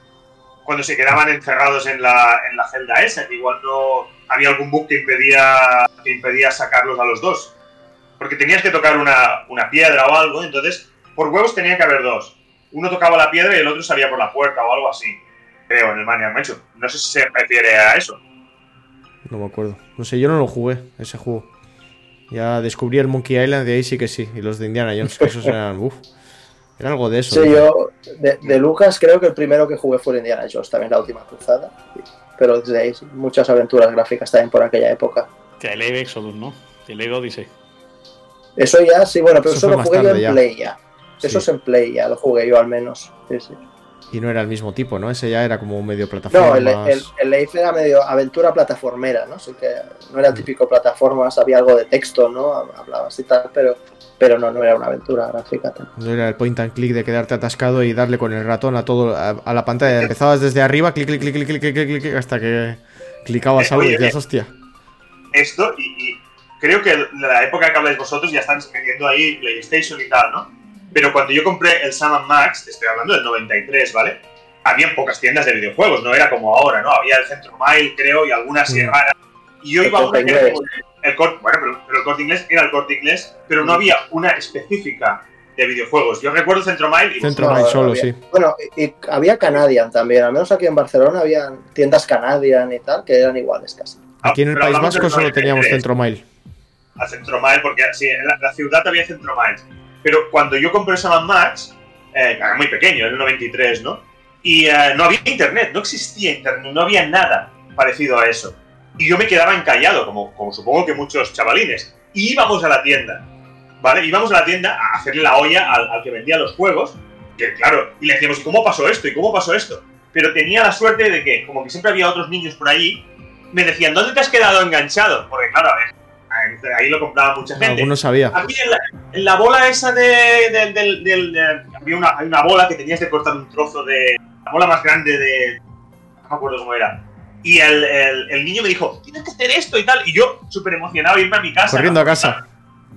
Cuando se quedaban encerrados en la, en la celda esa, que igual no había algún bug que impedía, que impedía sacarlos a los dos. Porque tenías que tocar una, una piedra o algo, entonces por huevos tenía que haber dos. Uno tocaba la piedra y el otro salía por la puerta o algo así. Creo, en el Maniac Mansion. No sé si se refiere a eso. No me acuerdo. No sé, yo no lo jugué, ese juego. Ya descubrí el Monkey Island, de ahí sí que sí. Y los de Indiana Jones, que esos eran. Uf. Era algo de eso. Sí, ¿no? yo de, de Lucas creo que el primero que jugué fue el Indiana Jones, también la última cruzada. Pero desde ahí sí, muchas aventuras gráficas también por aquella época. Que el Eve Exodus, ¿no? El Eve Odyssey. Eso ya, sí, bueno, pero Eso lo jugué yo en ya. Play ya. Eso Sí. es en Play ya, lo jugué yo al menos. Sí, sí. Y no era el mismo tipo, ¿no? Ese ya era como un medio plataforma. No, el, más... el, el era medio aventura plataformera, ¿no? Así que no era el típico plataformas, había algo de texto, ¿no? Hablabas y tal, pero, pero no, no era una aventura gráfica. No era el point and click de quedarte atascado y darle con el ratón a todo a, la pantalla. Empezabas desde arriba, clic, clic, clic, clic, clic, clic, clic, hasta que clicabas eh, algo y decías, eh, hostia. Esto, y, y creo que la época que habláis vosotros ya están metiendo ahí PlayStation y tal, ¿no? Pero cuando yo compré el Sam Max, estoy hablando del 93, ¿vale? Había pocas tiendas de videojuegos, no era como ahora, ¿no? Había el Centro Mile, creo, y algunas Mm. raras. Y yo El iba a una Corte que el corte, bueno, pero, pero el corte inglés era el corte inglés, pero no había una específica de videojuegos. Yo recuerdo Centro Mile y Centro No, Mile solo, había- sí. Bueno, y, y había Canadian también, al menos aquí en Barcelona había tiendas Canadian y tal, que eran iguales casi. Aquí en el Pero País Vasco solo teníamos 93. Centro Mile. a Centromile, porque sí, en la, la ciudad había Centromile. Pero cuando yo compré Sam Max, eh, era muy pequeño, en el 93, ¿no? Y eh, no había internet, no existía internet, no había nada parecido a eso. Y yo me quedaba encallado, como, como supongo que muchos chavalines. Y íbamos a la tienda, ¿vale? Íbamos a la tienda a hacerle la olla al, al que vendía los juegos, que claro, y le decíamos, ¿y cómo pasó esto? ¿Y cómo pasó esto? Pero tenía la suerte de que, como que siempre había otros niños por allí, me decían, ¿dónde te has quedado enganchado? Porque claro, a ver, ahí- lo compraba mucha gente. Algunos sabía. Aquí en la, en la bola esa de, del- de- había una, hay una bola que tenías que cortar un trozo de. La bola más grande de. No me acuerdo cómo era. Y el, el- el niño me dijo, tienes que hacer esto y tal. Y yo, súper emocionado, irme a mi casa. Corriendo a casa.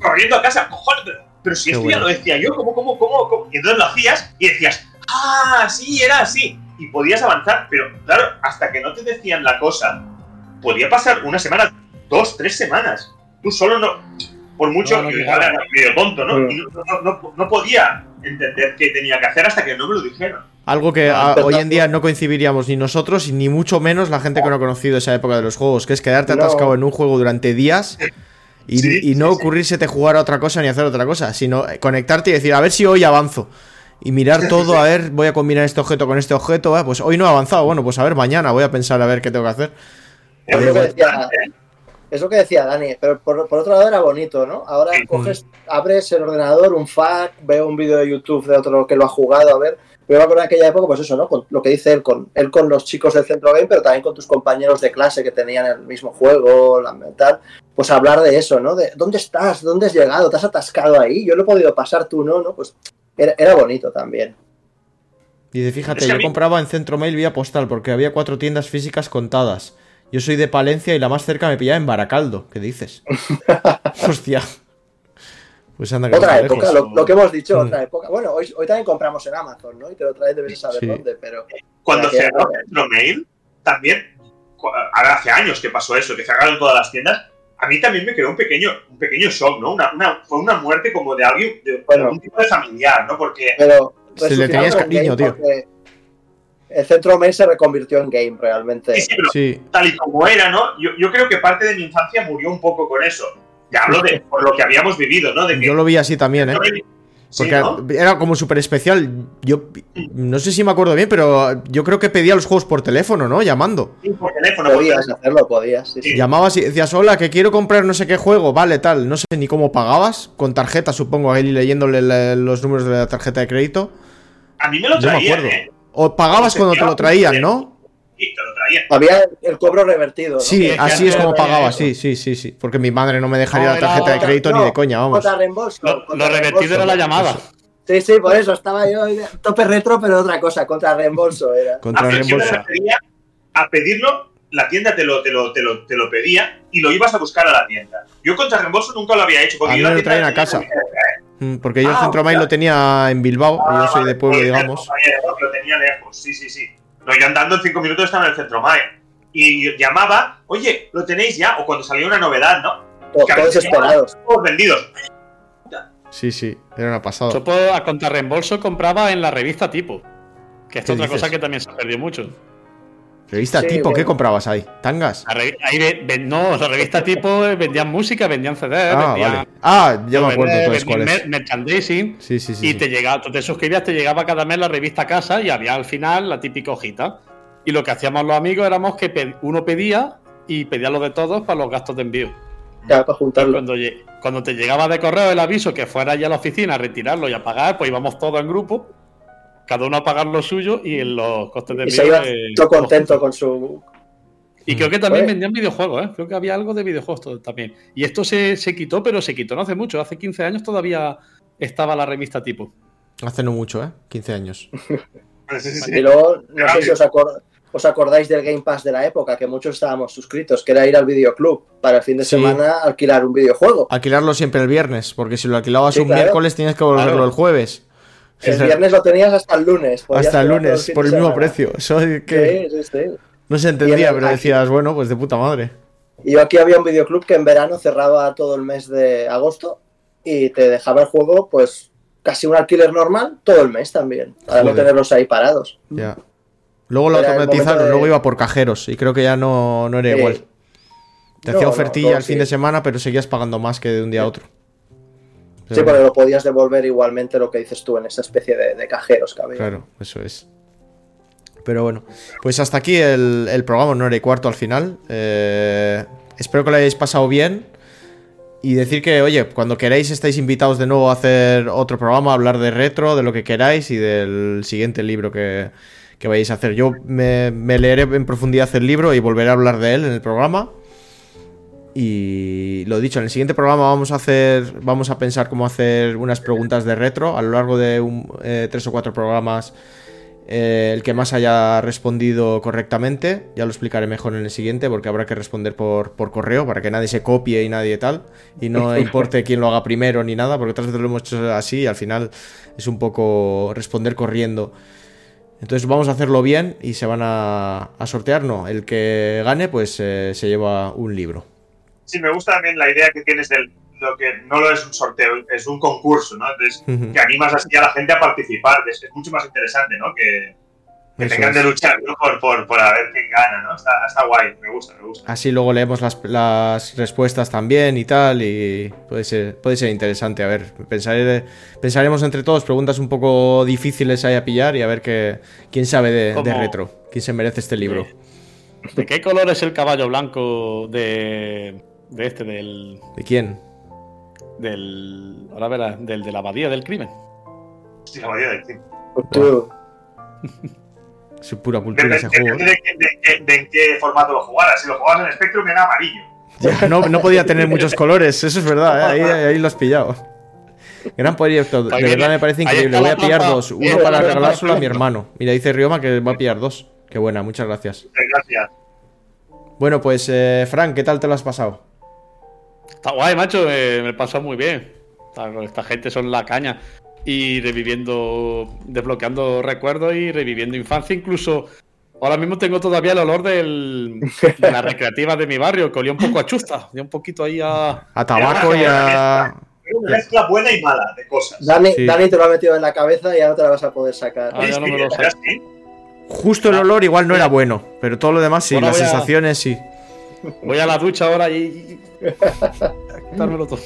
Corriendo a casa, cojones, pero, pero si Qué esto ya lo decía yo, ¿cómo, cómo, cómo, cómo? Y entonces lo hacías y decías, ah, sí, era así. Y podías avanzar, pero claro, hasta que no te decían la cosa, podía pasar una semana, dos, tres semanas. Tú solo no. Por mucho, No, llegaba. era medio tonto, ¿no? Y no, no- podía entender qué tenía que hacer hasta que no me lo dijeron. Algo que hoy en día no coincidiríamos ni nosotros, ni mucho menos la gente que no ha conocido esa época de los juegos, que es quedarte atascado en un juego durante días y, Sí, y no sí, sí. ocurrírsete jugar a otra cosa ni hacer otra cosa, sino conectarte y decir, a ver si hoy avanzo. Y mirar todo, a ver, voy a combinar este objeto con este objeto, ah, pues hoy no he avanzado, bueno, pues a ver, mañana voy a pensar a ver qué tengo que hacer. Es lo que decía, es lo que decía Dani, pero por, por otro lado era bonito, ¿no? Ahora Sí. coges, abres el ordenador, un FAQ, veo un vídeo de YouTube de otro que lo ha jugado, a ver. Pero me acuerdo en aquella época, pues eso, ¿no? Con lo que dice él con, él con los chicos del centro game, pero también con tus compañeros de clase que tenían el mismo juego, la tal. Pues hablar de eso, ¿no? De ¿dónde estás? ¿Dónde has llegado? ¿Te has atascado ahí? Yo lo he podido pasar, tú no, ¿no? Pues era, era bonito también. Dice, fíjate, Es que a yo mí- compraba en Centro Mail vía postal porque había cuatro tiendas físicas contadas. Yo soy de Palencia y la más cerca me pillaba en Baracaldo. ¿Qué dices? Hostia. Pues anda que Otra época, lejos. lo, lo que hemos dicho, Mm. otra época. Bueno, hoy, hoy también compramos en Amazon, ¿no? Y te lo traes, debes saber Sí. dónde, pero... Cuando cerró época. Centro Mail, también, ahora hace años que pasó eso, que cerraron todas las tiendas, a mí también me quedó un pequeño, un pequeño shock, ¿no? Una, una- fue una muerte como de alguien, de, Bueno. algún tipo de familiar, ¿no? Porque Pero Se le tenías en cariño, tío. porque El centro mail se reconvirtió en game realmente. sí, sí, pero Sí, tal y como era, ¿no? Yo, yo creo que parte de mi infancia murió un poco con eso. Ya hablo de por lo que habíamos vivido, ¿no? De que yo lo vi así también, ¿eh? Sí, Porque ¿no? era como súper especial. Yo no sé si me acuerdo bien, pero yo creo que pedía los juegos por teléfono, ¿no? Llamando. Sí, por teléfono. por Podías teléfono. hacerlo, podías. sí, sí. Sí. Llamabas y decías, hola, que quiero comprar no sé qué juego, vale, tal. No sé ni cómo pagabas. Con tarjeta, supongo, ahí leyéndole los números de la tarjeta de crédito. A mí me lo Yo me traían, acuerdo. ¿eh? O pagabas cuando te lo traían, ¿no? Sí, te lo traían. Había el cobro revertido. ¿no? Sí, que así es como pagaba, eso. sí, sí, sí, sí. Porque mi madre no me dejaría No, la tarjeta de crédito ni de coña, vamos. Contra reembolso. Lo, lo revertido era la llamada. Sí, sí, por eso estaba yo tope retro, pero otra cosa, contra reembolso era. Contra reembolso. a pedirlo, la tienda te lo, te, lo, te, lo, te lo pedía y lo ibas a buscar a la tienda. Yo contra reembolso nunca lo había hecho. Porque A mí yo me lo traen a casa. Mm, Porque yo el Ah, Centro Mail lo tenía en Bilbao, y yo Ah, soy de vale, pueblo, pues, digamos. lejos, Lo tenía lejos, sí, sí, sí. No, yo andando en cinco minutos estaba en el centro Mail. Y llamaba, oye, lo tenéis ya, o cuando salía una novedad, ¿no? Que Todos esperados. Todos vendidos. Sí, sí, era una pasada. Yo por, a contrarreembolso compraba en la revista Tipo. Que es ¿Qué otra dices? cosa que también se perdió mucho. ¿Revista Sí, tipo? ¿Qué comprabas ahí? ¿Tangas? Ahí ve- no, la revista Tipo eh, vendían música, vendían CDs, Ah, vendían vale. Ah, ya me acuerdo entonces vendían cuál es. mer- merchandising. Sí, sí, sí. y sí. te llegaba, tú te suscribías, te llegaba cada mes la revista a casa y había al final la típica hojita. Y lo que hacíamos los amigos éramos que uno pedía y pedía lo de todos para los gastos de envío. Ya, para Y juntarlo. cuando, cuando te llegaba de correo el aviso que fuera ya a la oficina a retirarlo y a pagar, pues íbamos todos en grupo, cada uno a pagar lo suyo y en los costes de Y se iba eh, todo contento con su. Y creo que también Oye. vendían videojuegos, ¿eh? Creo que había algo de videojuegos todo- también. Y esto se, se quitó, pero se quitó no hace mucho. Hace 15 años todavía estaba la revista tipo. Hace no mucho, ¿eh? 15 años. Sí, sí, sí. Y luego, no sé si os, acor- os acordáis del Game Pass de la época, que muchos estábamos suscritos, que era ir al videoclub para el fin de Sí. semana alquilar un videojuego. Alquilarlo siempre el viernes, porque si lo alquilabas Sí, un claro. miércoles tienes que volverlo Claro. el jueves. El viernes lo tenías hasta el lunes. Hasta el lunes, por el mismo semana. precio. Eso que Sí, sí, sí. no se entendía, el- pero decías, bueno, pues de puta madre. Y yo aquí había un videoclub que en verano cerraba todo el mes de agosto y te dejaba el juego, pues casi un alquiler normal todo el mes también, para no tenerlos ahí parados. Ya. Luego lo automatizaron, de- luego iba por cajeros y creo que ya no, no era igual. Te No, hacía no, ofertilla todo el fin de semana, pero seguías pagando más que de un día a otro. Sí, porque lo podías devolver igualmente lo que dices tú en esa especie de, de cajeros que había. Claro, eso es. Pero bueno, pues hasta aquí el, el programa, una hora y cuarto al final. Eh, espero que lo hayáis pasado bien. Y decir que, oye, cuando queráis estáis invitados de nuevo a hacer otro programa, a hablar de retro, de lo que queráis y del siguiente libro que, que vayáis a hacer. Yo me, me leeré en profundidad el libro y volveré a hablar de él en el programa. Y lo dicho, en el siguiente programa vamos a hacer, vamos a pensar cómo hacer unas preguntas de retro a lo largo de un, eh, tres o cuatro programas. eh, el que más haya respondido correctamente, ya lo explicaré mejor en el siguiente, porque habrá que responder por, por correo para que nadie se copie y nadie tal, y no importe quién lo haga primero ni nada, porque otras veces lo hemos hecho así y al final es un poco responder corriendo. Entonces vamos a hacerlo bien y se van a, a sortear, no. El que gane, pues eh, se lleva un libro. Sí, me gusta también la idea que tienes del lo que no lo es un sorteo, es un concurso, ¿no? Entonces, que animas así a la gente a participar. Es, es mucho más interesante, ¿no? Que, tengan es. de luchar ¿no? por, por, por a ver quién gana, ¿no? Está, está guay, me gusta, me gusta. Así luego leemos las, las respuestas también y tal, y puede ser, puede ser interesante. A ver, pensaré, pensaremos entre todos preguntas un poco difíciles ahí a pillar y a ver que, quién sabe de, retro, quién se merece este libro. ¿De qué color es el caballo blanco de, de este, del, ¿De quién? del. Ahora verás, del de la abadía del crimen? Sí, la mayoría del tiempo. Tú, Es pura cultura ese juego. de, qué- de en qué formato lo jugaras. Si lo jugabas en Spectrum era amarillo. Ya, no, no podía tener muchos colores, eso es verdad, ¿eh? ahí, ahí lo has pillado. Gran proyecto, de verdad me parece increíble. Voy a pillar dos, uno para regalárselo a mi hermano. Mira, dice Rioma que va a pillar dos. Qué buena, muchas gracias. Eh, Gracias. Bueno, pues eh, Frank, ¿qué tal te lo has pasado? Está guay, macho, eh, me pasó muy bien. Esta, esta gente son la caña. Y reviviendo, desbloqueando recuerdos y reviviendo infancia. Incluso ahora mismo tengo todavía el olor del, de la recreativa de mi barrio, que olía un poco a chusta. Olía un poquito ahí a. A tabaco y a... Es una mezcla buena y mala de cosas. Dani, Sí. Dani te lo ha metido en la cabeza y ya no te la vas a poder sacar. Ah, ya no me lo sé. Justo el olor igual no era bueno, pero todo lo demás sí, Ahora las voy a- sensaciones sí. Voy a la ducha ahora y. quitármelo todo.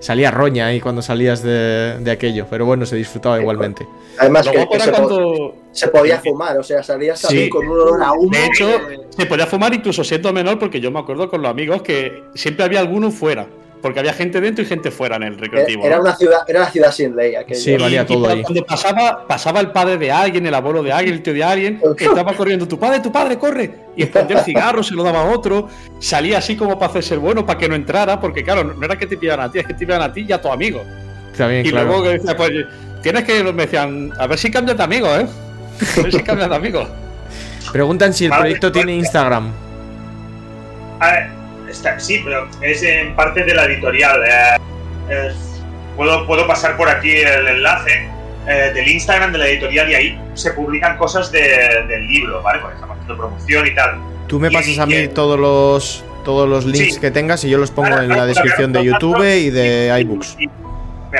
Salía roña ahí cuando salías de, de aquello, pero bueno, se disfrutaba igualmente. Además que, se, po- cuando. se podía fumar, o sea, salías Sí. también con un olor a humo. De hecho, se podía fumar incluso siendo menor, porque yo me acuerdo con los amigos que siempre había alguno fuera. Porque había gente dentro y gente fuera en el recreativo. era ¿no? una ciudad, era una ciudad sin ley aquello. Sí, valía Y- todo cuando- ahí. Cuando pasaba, pasaba el padre de alguien, el abuelo de alguien, el tío de alguien, que estaba corriendo, tu padre, tu padre, corre. Y escondía el cigarro, se lo daba a otro, salía así como para hacerse el bueno, para que no entrara, porque claro, no era que te pillaran a ti, es que te pillaran a ti y a tu amigo. También, Y claro. luego que decía, pues, tienes que. Me decían, a ver si cambias de amigo, ¿eh? A ver si cambias de amigo. Preguntan si el Vale, proyecto vale. tiene Instagram. Ah, está- sí, pero es en parte de la editorial. eh, es- puedo, puedo pasar por aquí el enlace eh, del Instagram de la editorial y ahí se publican cosas de- del libro, ¿vale? Porque estamos haciendo promoción y tal. Tú me Y- pasas a mí todos los todos los links Sí. que tengas y yo los pongo Ahora, en la descripción de YouTube y de iBooks. y-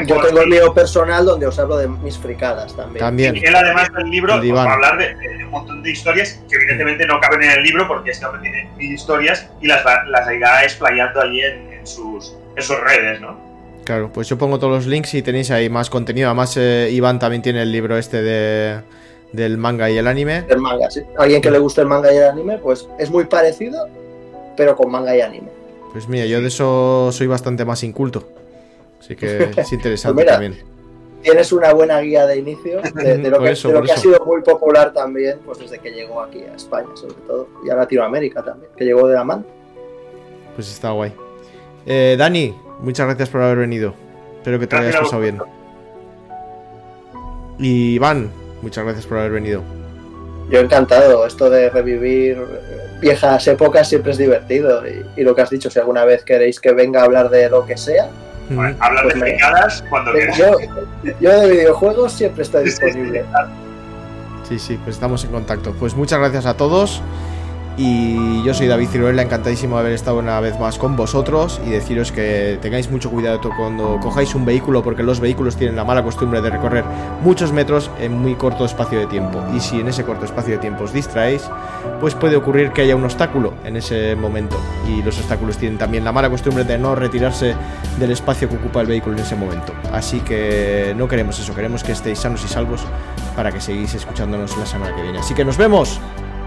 Yo tengo el y- mío personal donde os hablo de mis fricadas también. También. Él además del libro os va a hablar de, de un montón de historias que evidentemente no caben en el libro porque este hombre tiene mil historias y las, va- las irá explayando allí en, en sus, en sus redes, ¿no? Claro, pues yo pongo todos los links y tenéis ahí más contenido. Además, eh, Iván también tiene el libro este de, del manga y el anime. El manga, sí. Alguien que le guste el manga y el anime, pues es muy parecido, pero con manga y anime. Pues mira, yo de eso soy bastante más inculto. Así que es interesante Pues mira, también. Tienes una buena guía de inicio de, de lo que, eso, de lo por que ha sido muy popular también, pues desde que llegó aquí a España, sobre todo, y a Latinoamérica también, que llegó de la mano. Pues está guay. Eh, Dani, muchas gracias por haber venido. Espero que te Gracias hayas pasado bien. Y Iván, muchas gracias por haber venido. Yo encantado, esto de revivir eh, viejas épocas siempre es divertido. Y, y lo que has dicho, si alguna vez queréis que venga a hablar de lo que sea, Bueno, hablar Pues de me- fricadas cuando eh, quieras. yo, yo de videojuegos siempre estoy disponible. Sí, sí, pues estamos en contacto. Pues muchas gracias a todos. Y yo soy David Ciruela, encantadísimo de haber estado una vez más con vosotros y deciros que tengáis mucho cuidado cuando cojáis un vehículo porque los vehículos tienen la mala costumbre de recorrer muchos metros en muy corto espacio de tiempo. Y si en ese corto espacio de tiempo os distraéis, pues puede ocurrir que haya un obstáculo en ese momento. Y los obstáculos tienen también la mala costumbre de no retirarse del espacio que ocupa el vehículo en ese momento. Así que no queremos eso, queremos que estéis sanos y salvos para que seguís escuchándonos la semana que viene. Así que nos vemos,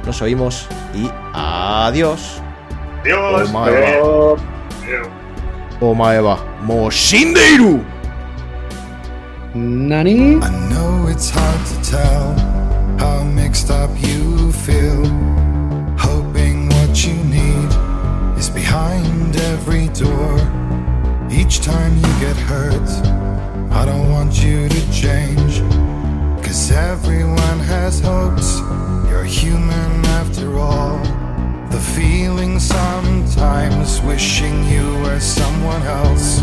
nos oímos y adiós. Adiós. Oh, madre. Pero- Adiós. Oh, Omaeva Moshindeiru. Nani. I know it's hard to tell how mixed up you feel. Hoping what you need is behind every door. Each time you get hurt, I don't want you to change. Cause everyone has hopes, you're human after all. The feeling sometimes wishing you were someone else.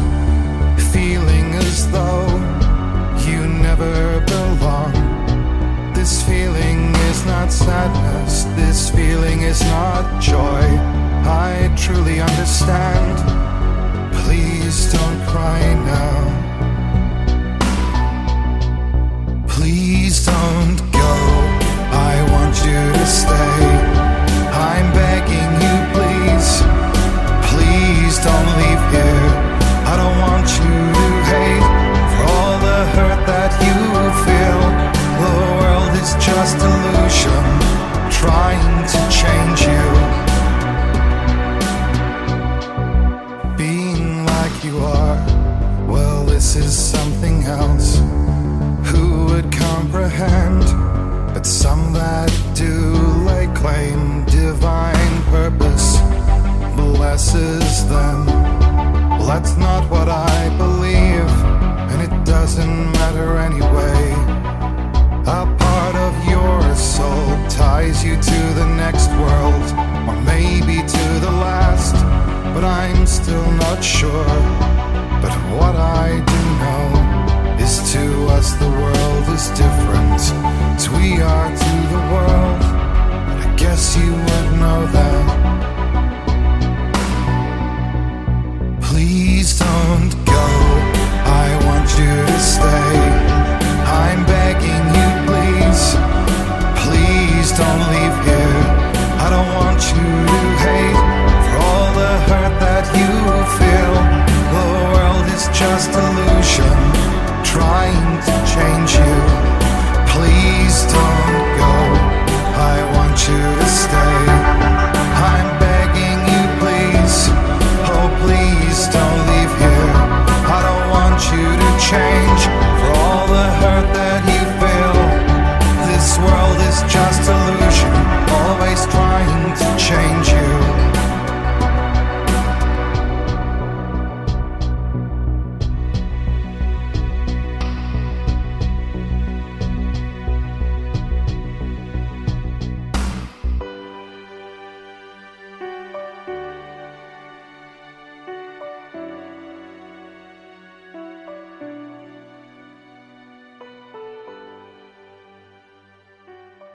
Feeling as though you never belong. This feeling is not sadness, this feeling is not joy. I truly understand. Please don't cry now. Please don't go. Something else. Who would comprehend? But some that do lay claim divine purpose blesses them. Well, that's not what I believe, and it doesn't matter anyway. A part of your soul ties you to the next world, or maybe to the last, but I'm still not sure. But what I do know is to us the world is different, as we are to the world. I guess you would know that. Please don't go. I want you to stay. I'm begging you, please. Please don't leave here. I don't want you to hate for all the hurt that you feel. The world is just illusion trying to change you. Please don't go. I want you